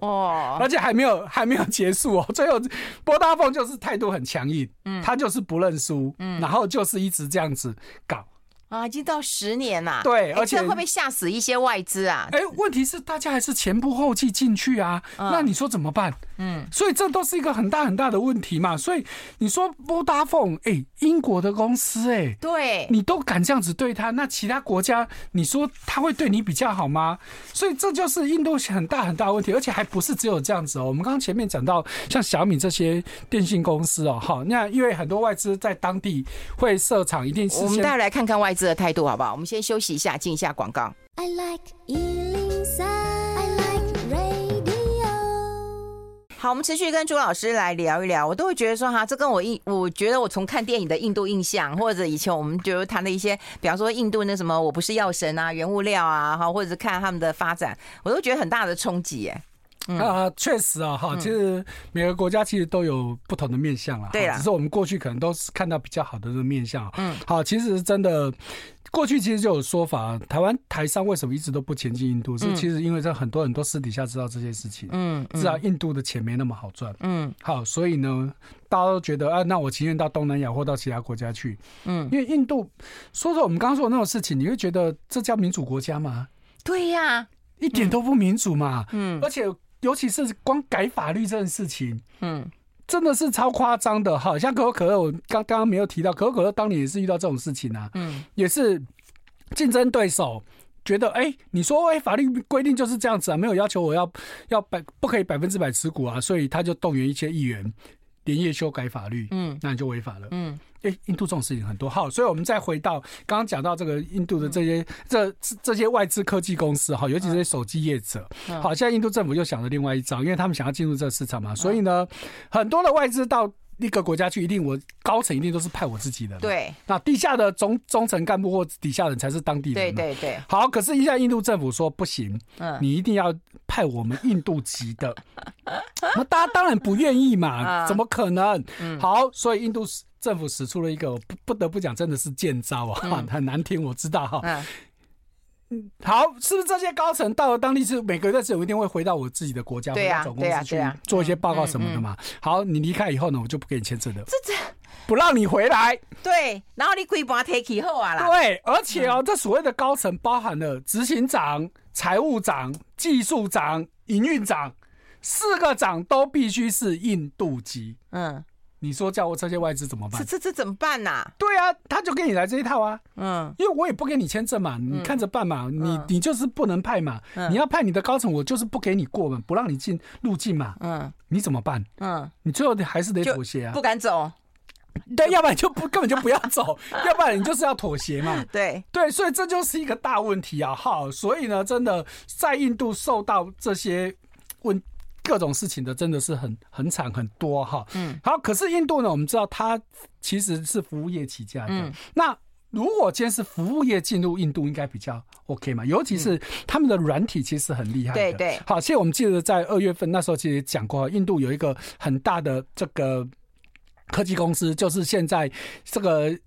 哦，而且还没有还没有结束哦。最后，波大凤就是态度很强硬，嗯，他就是不认输，嗯，然后就是一直这样子搞。啊，已经到十年了，对，而且会不会吓死一些外资啊？哎，问题是大家还是前仆后继进去啊，那你说怎么办？嗯，所以这都是一个很大很大的问题嘛。所以你说 Vodafone，哎，英国的公司，哎，对，你都敢这样子对他，那其他国家你说他会对你比较好吗？所以这就是印度很大很大的问题，而且还不是只有这样子哦。我们刚刚前面讲到像小米这些电信公司哦，好，那因为很多外资在当地会设厂，一定是我们大家来看看外资的态度好不好？我们先休息一下，进一下广告。I like 好，我们持续跟朱老师来聊一聊。我都会觉得说哈，这跟我印，我觉得我从看电影的印度印象，或者以前我们就谈的一些，比方说印度那什么，我不是药神啊，原物料啊，哈，或者是看他们的发展，我都觉得很大的冲击，哎。嗯、啊，确实啊，哈，其实每个国家其实都有不同的面相啊。对啊，只是我们过去可能都是看到比较好的这个面相。嗯，好，其实真的过去其实就有说法，台湾台商为什么一直都不前进印度？是其实因为在很多人都私底下知道这件事情，嗯，知道印度的钱没那么好赚，嗯，好，所以呢，大家都觉得啊，那我情愿到东南亚或到其他国家去，嗯，因为印度说说我们刚刚说的那种事情，你会觉得这叫民主国家吗？对呀，一点都不民主嘛，嗯，而且。尤其是光改法律这件事情，嗯，真的是超夸张的。好像可口可乐，我刚刚刚没有提到，可口可乐当年也是遇到这种事情啊，嗯，也是竞争对手觉得，哎，你说，哎，法律规定就是这样子啊，没有要求我要要百不可以百分之百持股啊，所以他就动员一些议员连夜修改法律，嗯，那你就违法了，嗯。哎，印度这种事情很多，好，所以我们再回到刚刚讲到这个印度的这些这这些外资科技公司哈，尤其是手机业者，好，现在印度政府又想了另外一招，因为他们想要进入这个市场嘛，所以呢，很多的外资到一个国家去，一定我高层一定都是派我自己的，对，那地下的中中层干部或底下人才是当地人，对对对，好，可是现在印度政府说不行，嗯，你一定要派我们印度籍的，那大家当然不愿意嘛，怎么可能？好，所以印度。政府使出了一个不不得不讲，真的是贱招啊，嗯、很难听，我知道哈。嗯，好，是不是这些高层到了当地是每个月是有一天会回到我自己的国家，回到总公司去做一些报告什么的嘛？好，你离开以后呢，我就不给你签证了，这这不让你回来。对，然后你规半 take 后啊啦。对，而且哦，这所谓的高层包含了执行长、财务长、技术长、营运长四个长都必须是印度籍。嗯。你说叫我这些外资怎么办？这这这怎么办呐？对啊，他就跟你来这一套啊。嗯，因为我也不给你签证嘛，你看着办嘛。你你就是不能派嘛。你要派你的高层，我就是不给你过嘛，不让你进入境嘛。嗯，你怎么办？嗯，你最后还是得妥协啊。不敢走。对，要不然就不根本就不要走，要不然你就是要妥协嘛。对对，所以这就是一个大问题啊。好，所以呢，真的在印度受到这些问。各种事情的真的是很很惨很多哈，嗯，好，可是印度呢，我们知道它其实是服务业起家的，嗯，那如果今天是服务业进入印度，应该比较 OK 嘛，尤其是他们的软体其实很厉害的，对对。好，其实我们记得在二月份那时候其实也讲过，印度有一个很大的这个科技公司，就是现在这个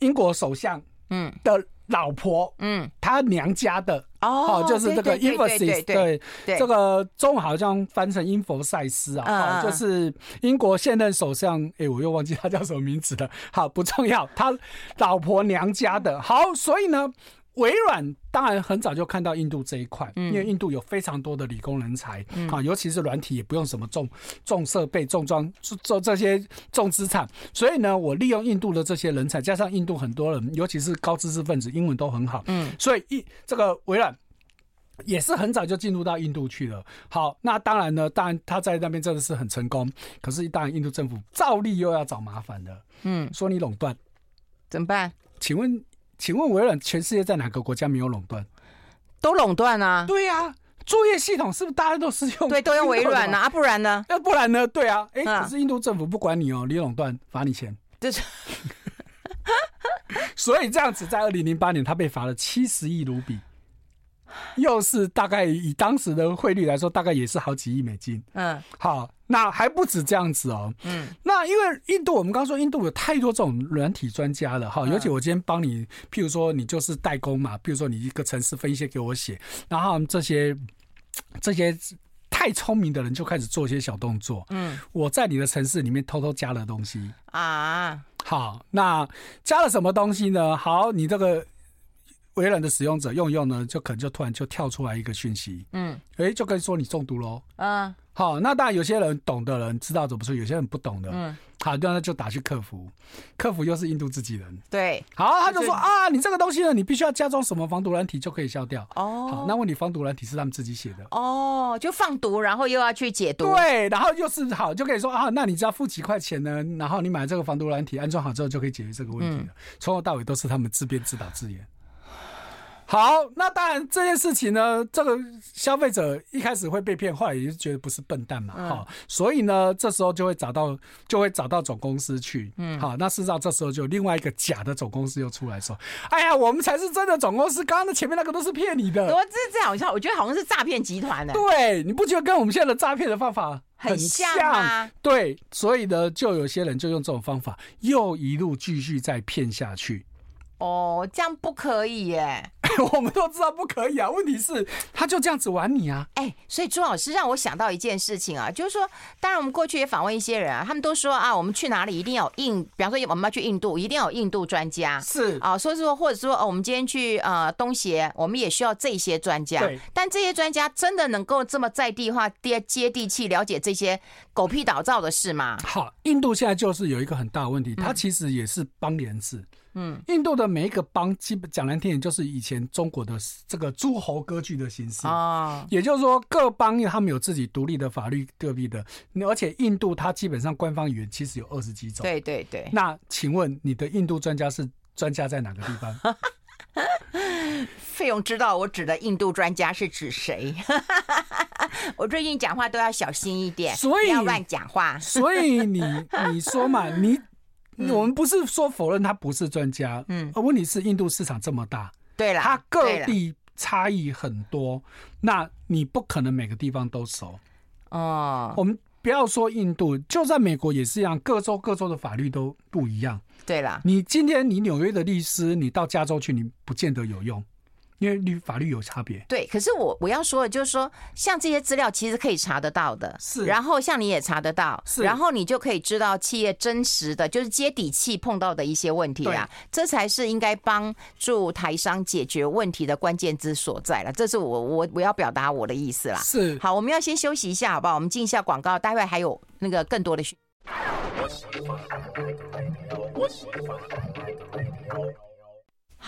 英国首相嗯。的。老婆，嗯，他娘家的哦，就是这个 Infosys，对，这个中文好像翻成英佛赛斯啊，就是英国现任首相，哎，我又忘记他叫什么名字了，好，不重要，他老婆娘家的，好，所以呢。微软当然很早就看到印度这一块，因为印度有非常多的理工人才啊，尤其是软体也不用什么重重设备、重装做这些重资产，所以呢，我利用印度的这些人才，加上印度很多人，尤其是高知识分子，英文都很好，嗯，所以一这个微软也是很早就进入到印度去了。好，那当然呢，当然他在那边真的是很成功，可是当然印度政府照例又要找麻烦了，嗯，说你垄断怎么办？请问？请问微软全世界在哪个国家没有垄断？都垄断啊！对呀、啊，作业系统是不是大家都是用？对，都用微软啊，不然呢？要不然呢？对啊，哎、欸，可是印度政府不管你哦，你垄断罚你钱。这是，所以这样子，在二零零八年，他被罚了七十亿卢比。又是大概以当时的汇率来说，大概也是好几亿美金。嗯，好，那还不止这样子哦。嗯，那因为印度，我们刚说印度有太多这种软体专家了哈。尤其我今天帮你，譬如说你就是代工嘛，譬如说你一个城市分析给我写，然后这些这些太聪明的人就开始做一些小动作。嗯，我在你的城市里面偷偷加了东西啊。好，那加了什么东西呢？好，你这个。微软的使用者用一用呢，就可能就突然就跳出来一个讯息，嗯，哎，就可以说你中毒喽，嗯，好，那当然有些人懂的人知道怎么说，有些人不懂的，嗯，好，那就打去客服，客服又是印度自己人，对，好，他就说啊，你这个东西呢，你必须要加装什么防毒软体就可以消掉，哦，好，那问你防毒软体是他们自己写的，哦，就放毒，然后又要去解毒，对，然后又是好，就可以说啊，那你只要付几块钱呢，然后你买这个防毒软体安装好之后就可以解决这个问题了，从头到尾都是他们自编自导自演。好，那当然这件事情呢，这个消费者一开始会被骗，后来也是觉得不是笨蛋嘛，哈、嗯，所以呢，这时候就会找到就会找到总公司去，嗯，好，那事实上这时候就另外一个假的总公司又出来说，哎呀，我们才是真的总公司，刚刚的前面那个都是骗你的。我这这好像我觉得好像是诈骗集团呢。对，你不觉得跟我们现在的诈骗的方法很像？很像啊？对，所以呢，就有些人就用这种方法，又一路继续再骗下去。哦，这样不可以耶！我们都知道不可以啊。问题是，他就这样子玩你啊！哎，所以朱老师让我想到一件事情啊，就是说，当然我们过去也访问一些人啊，他们都说啊，我们去哪里一定要印，比方说我们要去印度，一定要有印度专家。是啊，所以说或者说哦，我们今天去呃东协，我们也需要这些专家。对。但这些专家真的能够这么在地化、接接地气了解这些狗屁倒灶的事吗？好，印度现在就是有一个很大的问题，它其实也是邦联制。嗯，印度的每一个邦，基本讲难听点，就是以前中国的这个诸侯割据的形式啊。也就是说，各邦因为他们有自己独立的法律，各地的。而且印度它基本上官方语言其实有二十几种。对对对。那请问你的印度专家是专家在哪个地方？费用知道我指的印度专家是指谁？我最近讲话都要小心一点，所以不要乱讲话。所以你你说嘛，你。我们不是说否认他不是专家，嗯，而问题是印度市场这么大，对了，它各地差异很多，那你不可能每个地方都熟哦。我们不要说印度，就在美国也是一样，各州各州的法律都不一样。对了，你今天你纽约的律师，你到加州去，你不见得有用。因为律法律有差别，对。可是我我要说的就是说，像这些资料其实可以查得到的，是。然后像你也查得到，是。然后你就可以知道企业真实的就是接地气碰到的一些问题啊，这才是应该帮助台商解决问题的关键之所在了。这是我我我要表达我的意思啦。是。好，我们要先休息一下，好不好？我们进一下广告，待会还有那个更多的讯。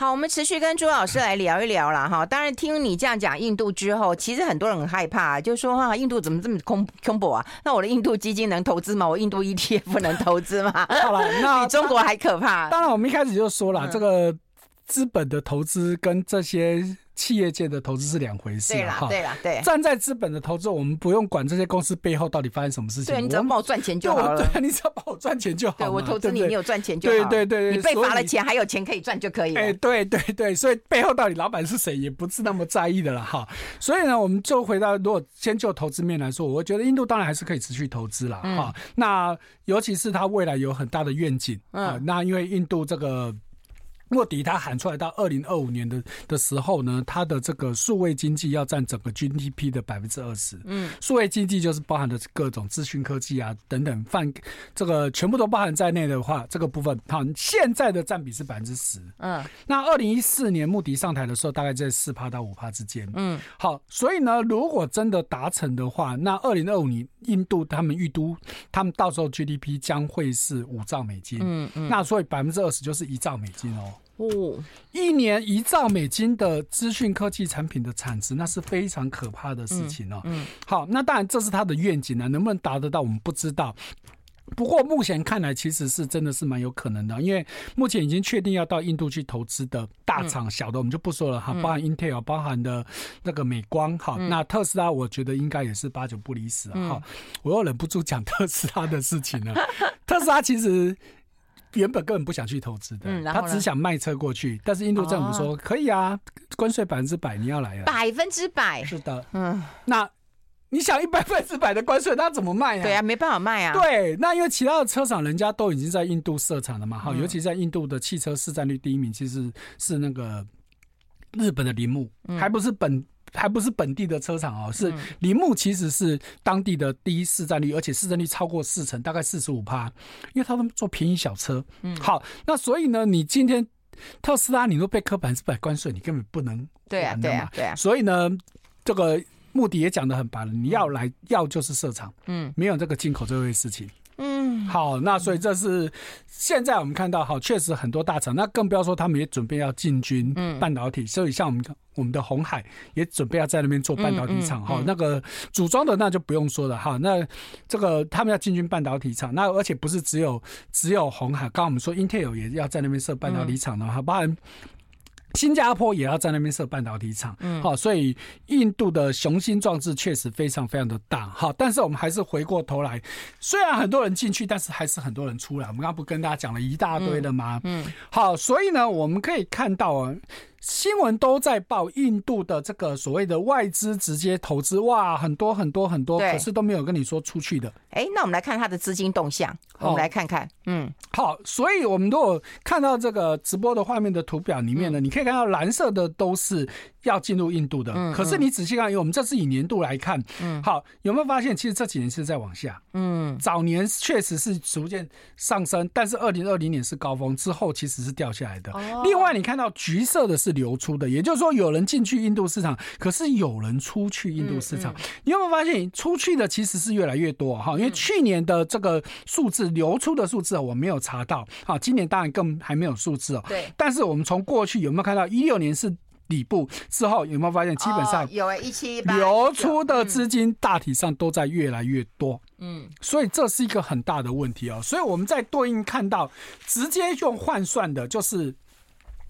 好，我们持续跟朱老师来聊一聊了哈。当然，听你这样讲印度之后，其实很多人很害怕，就说啊，印度怎么这么空空薄啊？那我的印度基金能投资吗？我印度 ETF 不能投资吗？好了，那比中国还可怕。当然，我们一开始就说了，这个资本的投资跟这些。企业界的投资是两回事，对啦，对啦，对。站在资本的投资，我们不用管这些公司背后到底发生什么事情。对，你只要帮我赚钱就好了。对，你只要帮我赚钱就好。对，我投资你，你有赚钱就好。对对对，你被罚了钱还有钱可以赚就可以了。哎，对对对，所以背后到底老板是谁，也不是那么在意的了哈。所以呢，我们就回到，如果先就投资面来说，我觉得印度当然还是可以持续投资了哈。那尤其是它未来有很大的愿景啊。那因为印度这个。莫迪他喊出来，到二零二五年的的时候呢，他的这个数位经济要占整个 GDP 的百分之二十。嗯，数位经济就是包含的各种资讯科技啊等等，泛这个全部都包含在内的话，这个部分好，现在的占比是百分之十。嗯，那二零一四年穆迪上台的时候，大概在四趴到五趴之间。嗯，好，所以呢，如果真的达成的话，那二零二五年印度他们预估，他们到时候 GDP 将会是五兆美金。嗯嗯，那所以百分之二十就是一兆美金哦。哦，一年一兆美金的资讯科技产品的产值，那是非常可怕的事情哦。嗯，好，那当然这是他的愿景啊，能不能达得到我们不知道。不过目前看来，其实是真的是蛮有可能的，因为目前已经确定要到印度去投资的大厂，小的我们就不说了哈，包含 Intel，包含的那个美光，哈，那特斯拉，我觉得应该也是八九不离十啊。哈，我又忍不住讲特斯拉的事情了，特斯拉其实。原本根本不想去投资的，嗯，他只想卖车过去。但是印度政府说可以啊，关税百分之百，你要来啊，百分之百，是的，嗯。那你想一百分之百的关税，那怎么卖啊？对啊，没办法卖啊。对，那因为其他的车厂人家都已经在印度设厂了嘛，哈，尤其在印度的汽车市占率第一名，其实是那个日本的铃木，还不是本。还不是本地的车厂哦，是铃木，其实是当地的第一市占率，而且市占率超过四成，大概四十五趴，因为他们做便宜小车。嗯，好，那所以呢，你今天特斯拉，你都被扣百分之百关税，你根本不能对啊，对啊，对啊。所以呢，这个目的也讲得很白了，你要来要就是设厂，嗯，没有这个进口这回事情。嗯，好，那所以这是现在我们看到，好，确实很多大厂，那更不要说他们也准备要进军半导体，所以像我们我们的红海也准备要在那边做半导体厂，哈，那个组装的那就不用说了，哈，那这个他们要进军半导体厂，那而且不是只有只有红海，刚刚我们说 Intel 也要在那边设半导体厂的哈，包含新加坡也要在那边设半导体厂，嗯，好，所以印度的雄心壮志确实非常非常的大，好，但是我们还是回过头来，虽然很多人进去，但是还是很多人出来。我们刚刚不跟大家讲了一大堆的吗？嗯，好，所以呢，我们可以看到啊。新闻都在报印度的这个所谓的外资直接投资，哇，很多很多很多，可是都没有跟你说出去的。哎，那我们来看它的资金动向，我们来看看，嗯，好，所以我们如果看到这个直播的画面的图表里面呢，你可以看到蓝色的都是。要进入印度的，可是你仔细看，因为我们这是以年度来看，嗯，好，有没有发现，其实这几年是在往下，嗯，早年确实是逐渐上升，但是二零二零年是高峰之后，其实是掉下来的。另外，你看到橘色的是流出的，也就是说有人进去印度市场，可是有人出去印度市场。你有没有发现，出去的其实是越来越多哈？因为去年的这个数字流出的数字我没有查到，好，今年当然更还没有数字哦。对，但是我们从过去有没有看到一六年是？底部之后有没有发现，基本上有一七流出的资金大体上都在越来越多，嗯，所以这是一个很大的问题哦。所以我们在对应看到，直接用换算的，就是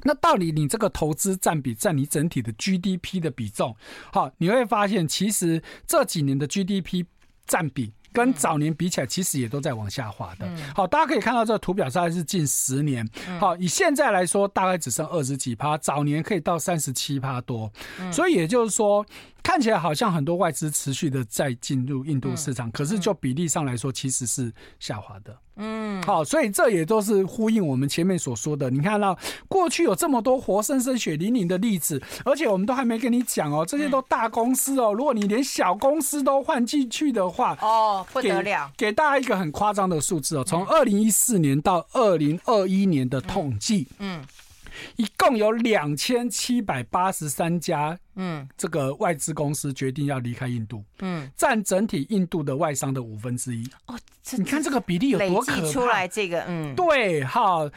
那到底你这个投资占比占你整体的 GDP 的比重，好，你会发现其实这几年的 GDP 占比。跟早年比起来，其实也都在往下滑的。好，大家可以看到这个图表上是近十年。好，以现在来说，大概只剩二十几趴，早年可以到三十七趴多。所以也就是说。看起来好像很多外资持续的在进入印度市场，可是就比例上来说，其实是下滑的。嗯，好，所以这也都是呼应我们前面所说的。你看到过去有这么多活生生血淋淋的例子，而且我们都还没跟你讲哦，这些都大公司哦。如果你连小公司都换进去的话，哦，不得了。给大家一个很夸张的数字哦，从二零一四年到二零二一年的统计，嗯。一共有两千七百八十三家，嗯，这个外资公司决定要离开印度，嗯，占整体印度的外商的五分之一。哦，你看这个比例有多可怕？出来这个，嗯，对，哈，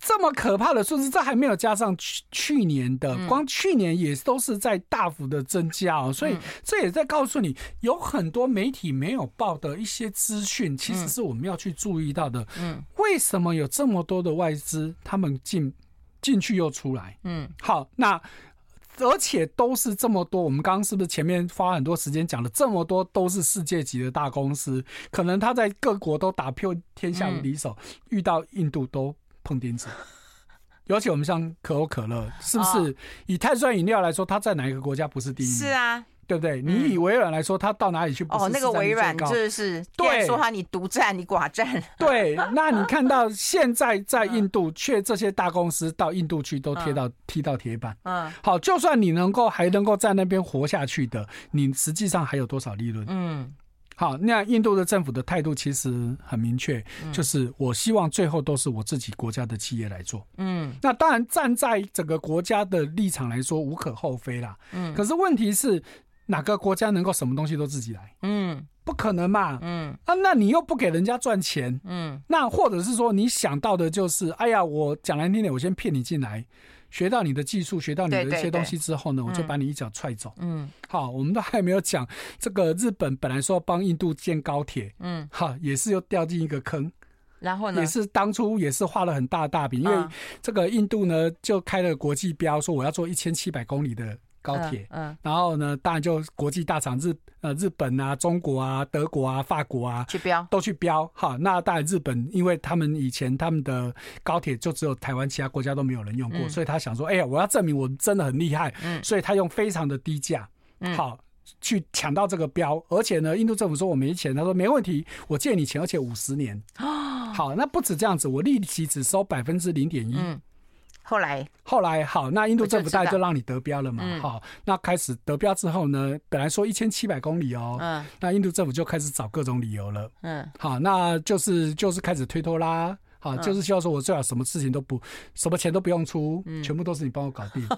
这么可怕的数字，这还没有加上去去年的，光去年也都是在大幅的增加哦，所以这也在告诉你，有很多媒体没有报的一些资讯，其实是我们要去注意到的。嗯，为什么有这么多的外资他们进？进去又出来，嗯，好，那而且都是这么多，我们刚刚是不是前面花很多时间讲了这么多都是世界级的大公司，可能他在各国都打遍天下无敌手，嗯、遇到印度都碰钉子。尤其我们像可口可乐，是不是以碳酸饮料来说，它在哪一个国家不是第一？是啊。对不对？你以微软来说，它到哪里去？哦，那个微软就是对说他你独占，你寡占。对，那你看到 现在在印度，却这些大公司到印度去都贴到踢到铁板。嗯，好，就算你能够还能够在那边活下去的，你实际上还有多少利润？嗯，好，那印度的政府的态度其实很明确，就是我希望最后都是我自己国家的企业来做。嗯，那当然站在整个国家的立场来说无可厚非啦。嗯，可是问题是。哪个国家能够什么东西都自己来？嗯，不可能嘛。嗯，啊，那你又不给人家赚钱。嗯，那或者是说你想到的就是，哎呀，我讲难听点，我先骗你进来，学到你的技术，学到你的一些东西之后呢，我就把你一脚踹走。嗯，好，我们都还没有讲这个日本本来说要帮印度建高铁，嗯，好，也是又掉进一个坑。然后呢，也是当初也是画了很大的大饼，因为这个印度呢就开了国际标，说我要做一千七百公里的。高铁，嗯，然后呢，当然就国际大厂日呃日本啊、中国啊、德国啊、法国啊去标，都去标。好，那当然日本，因为他们以前他们的高铁就只有台湾，其他国家都没有人用过，嗯、所以他想说，哎呀，我要证明我真的很厉害，嗯，所以他用非常的低价，好去抢到这个标。而且呢，印度政府说我没钱，他说没问题，我借你钱，而且五十年。好，那不止这样子，我利息只收百分之零点一。后来，后来好，那印度政府大概就让你得标了嘛。好，那开始得标之后呢，本来说一千七百公里哦，嗯，那印度政府就开始找各种理由了。嗯，好，那就是就是开始推脱啦。好，就是希望说我最好什么事情都不，什么钱都不用出，全部都是你帮我搞定。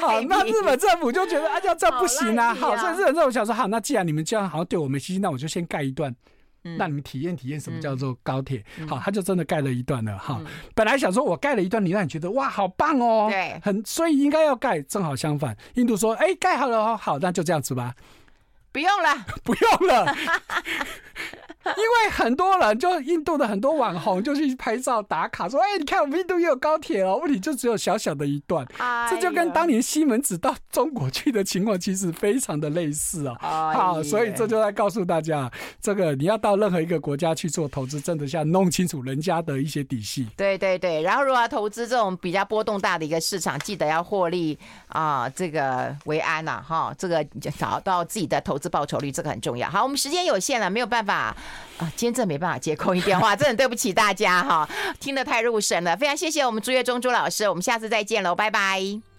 好，那日本政府就觉得啊，这样不行啊。好，所以日本政府想说，好，那既然你们这样好像对我没信心，那我就先盖一段。那你们体验体验什么叫做高铁？好，他就真的盖了一段了哈。本来想说我盖了一段，你让你觉得哇，好棒哦，对，很所以应该要盖。正好相反，印度说，哎，盖好了哦，好，那就这样子吧，不用了，不用了。因为很多人就印度的很多网红就去拍照打卡，说：“哎，你看我们印度也有高铁哦。”问题就只有小小的一段，这就跟当年西门子到中国去的情况其实非常的类似啊。好，所以这就在告诉大家，这个你要到任何一个国家去做投资，真的要弄清楚人家的一些底细。对对对，然后如果要投资这种比较波动大的一个市场，记得要获利啊，这个为安呐，哈，这个找到自己的投资报酬率，这个很重要。好，我们时间有限了，没有办法。啊，今天真的没办法接空一电话，真的对不起大家哈，听得太入神了，非常谢谢我们朱月忠朱老师，我们下次再见喽，拜拜。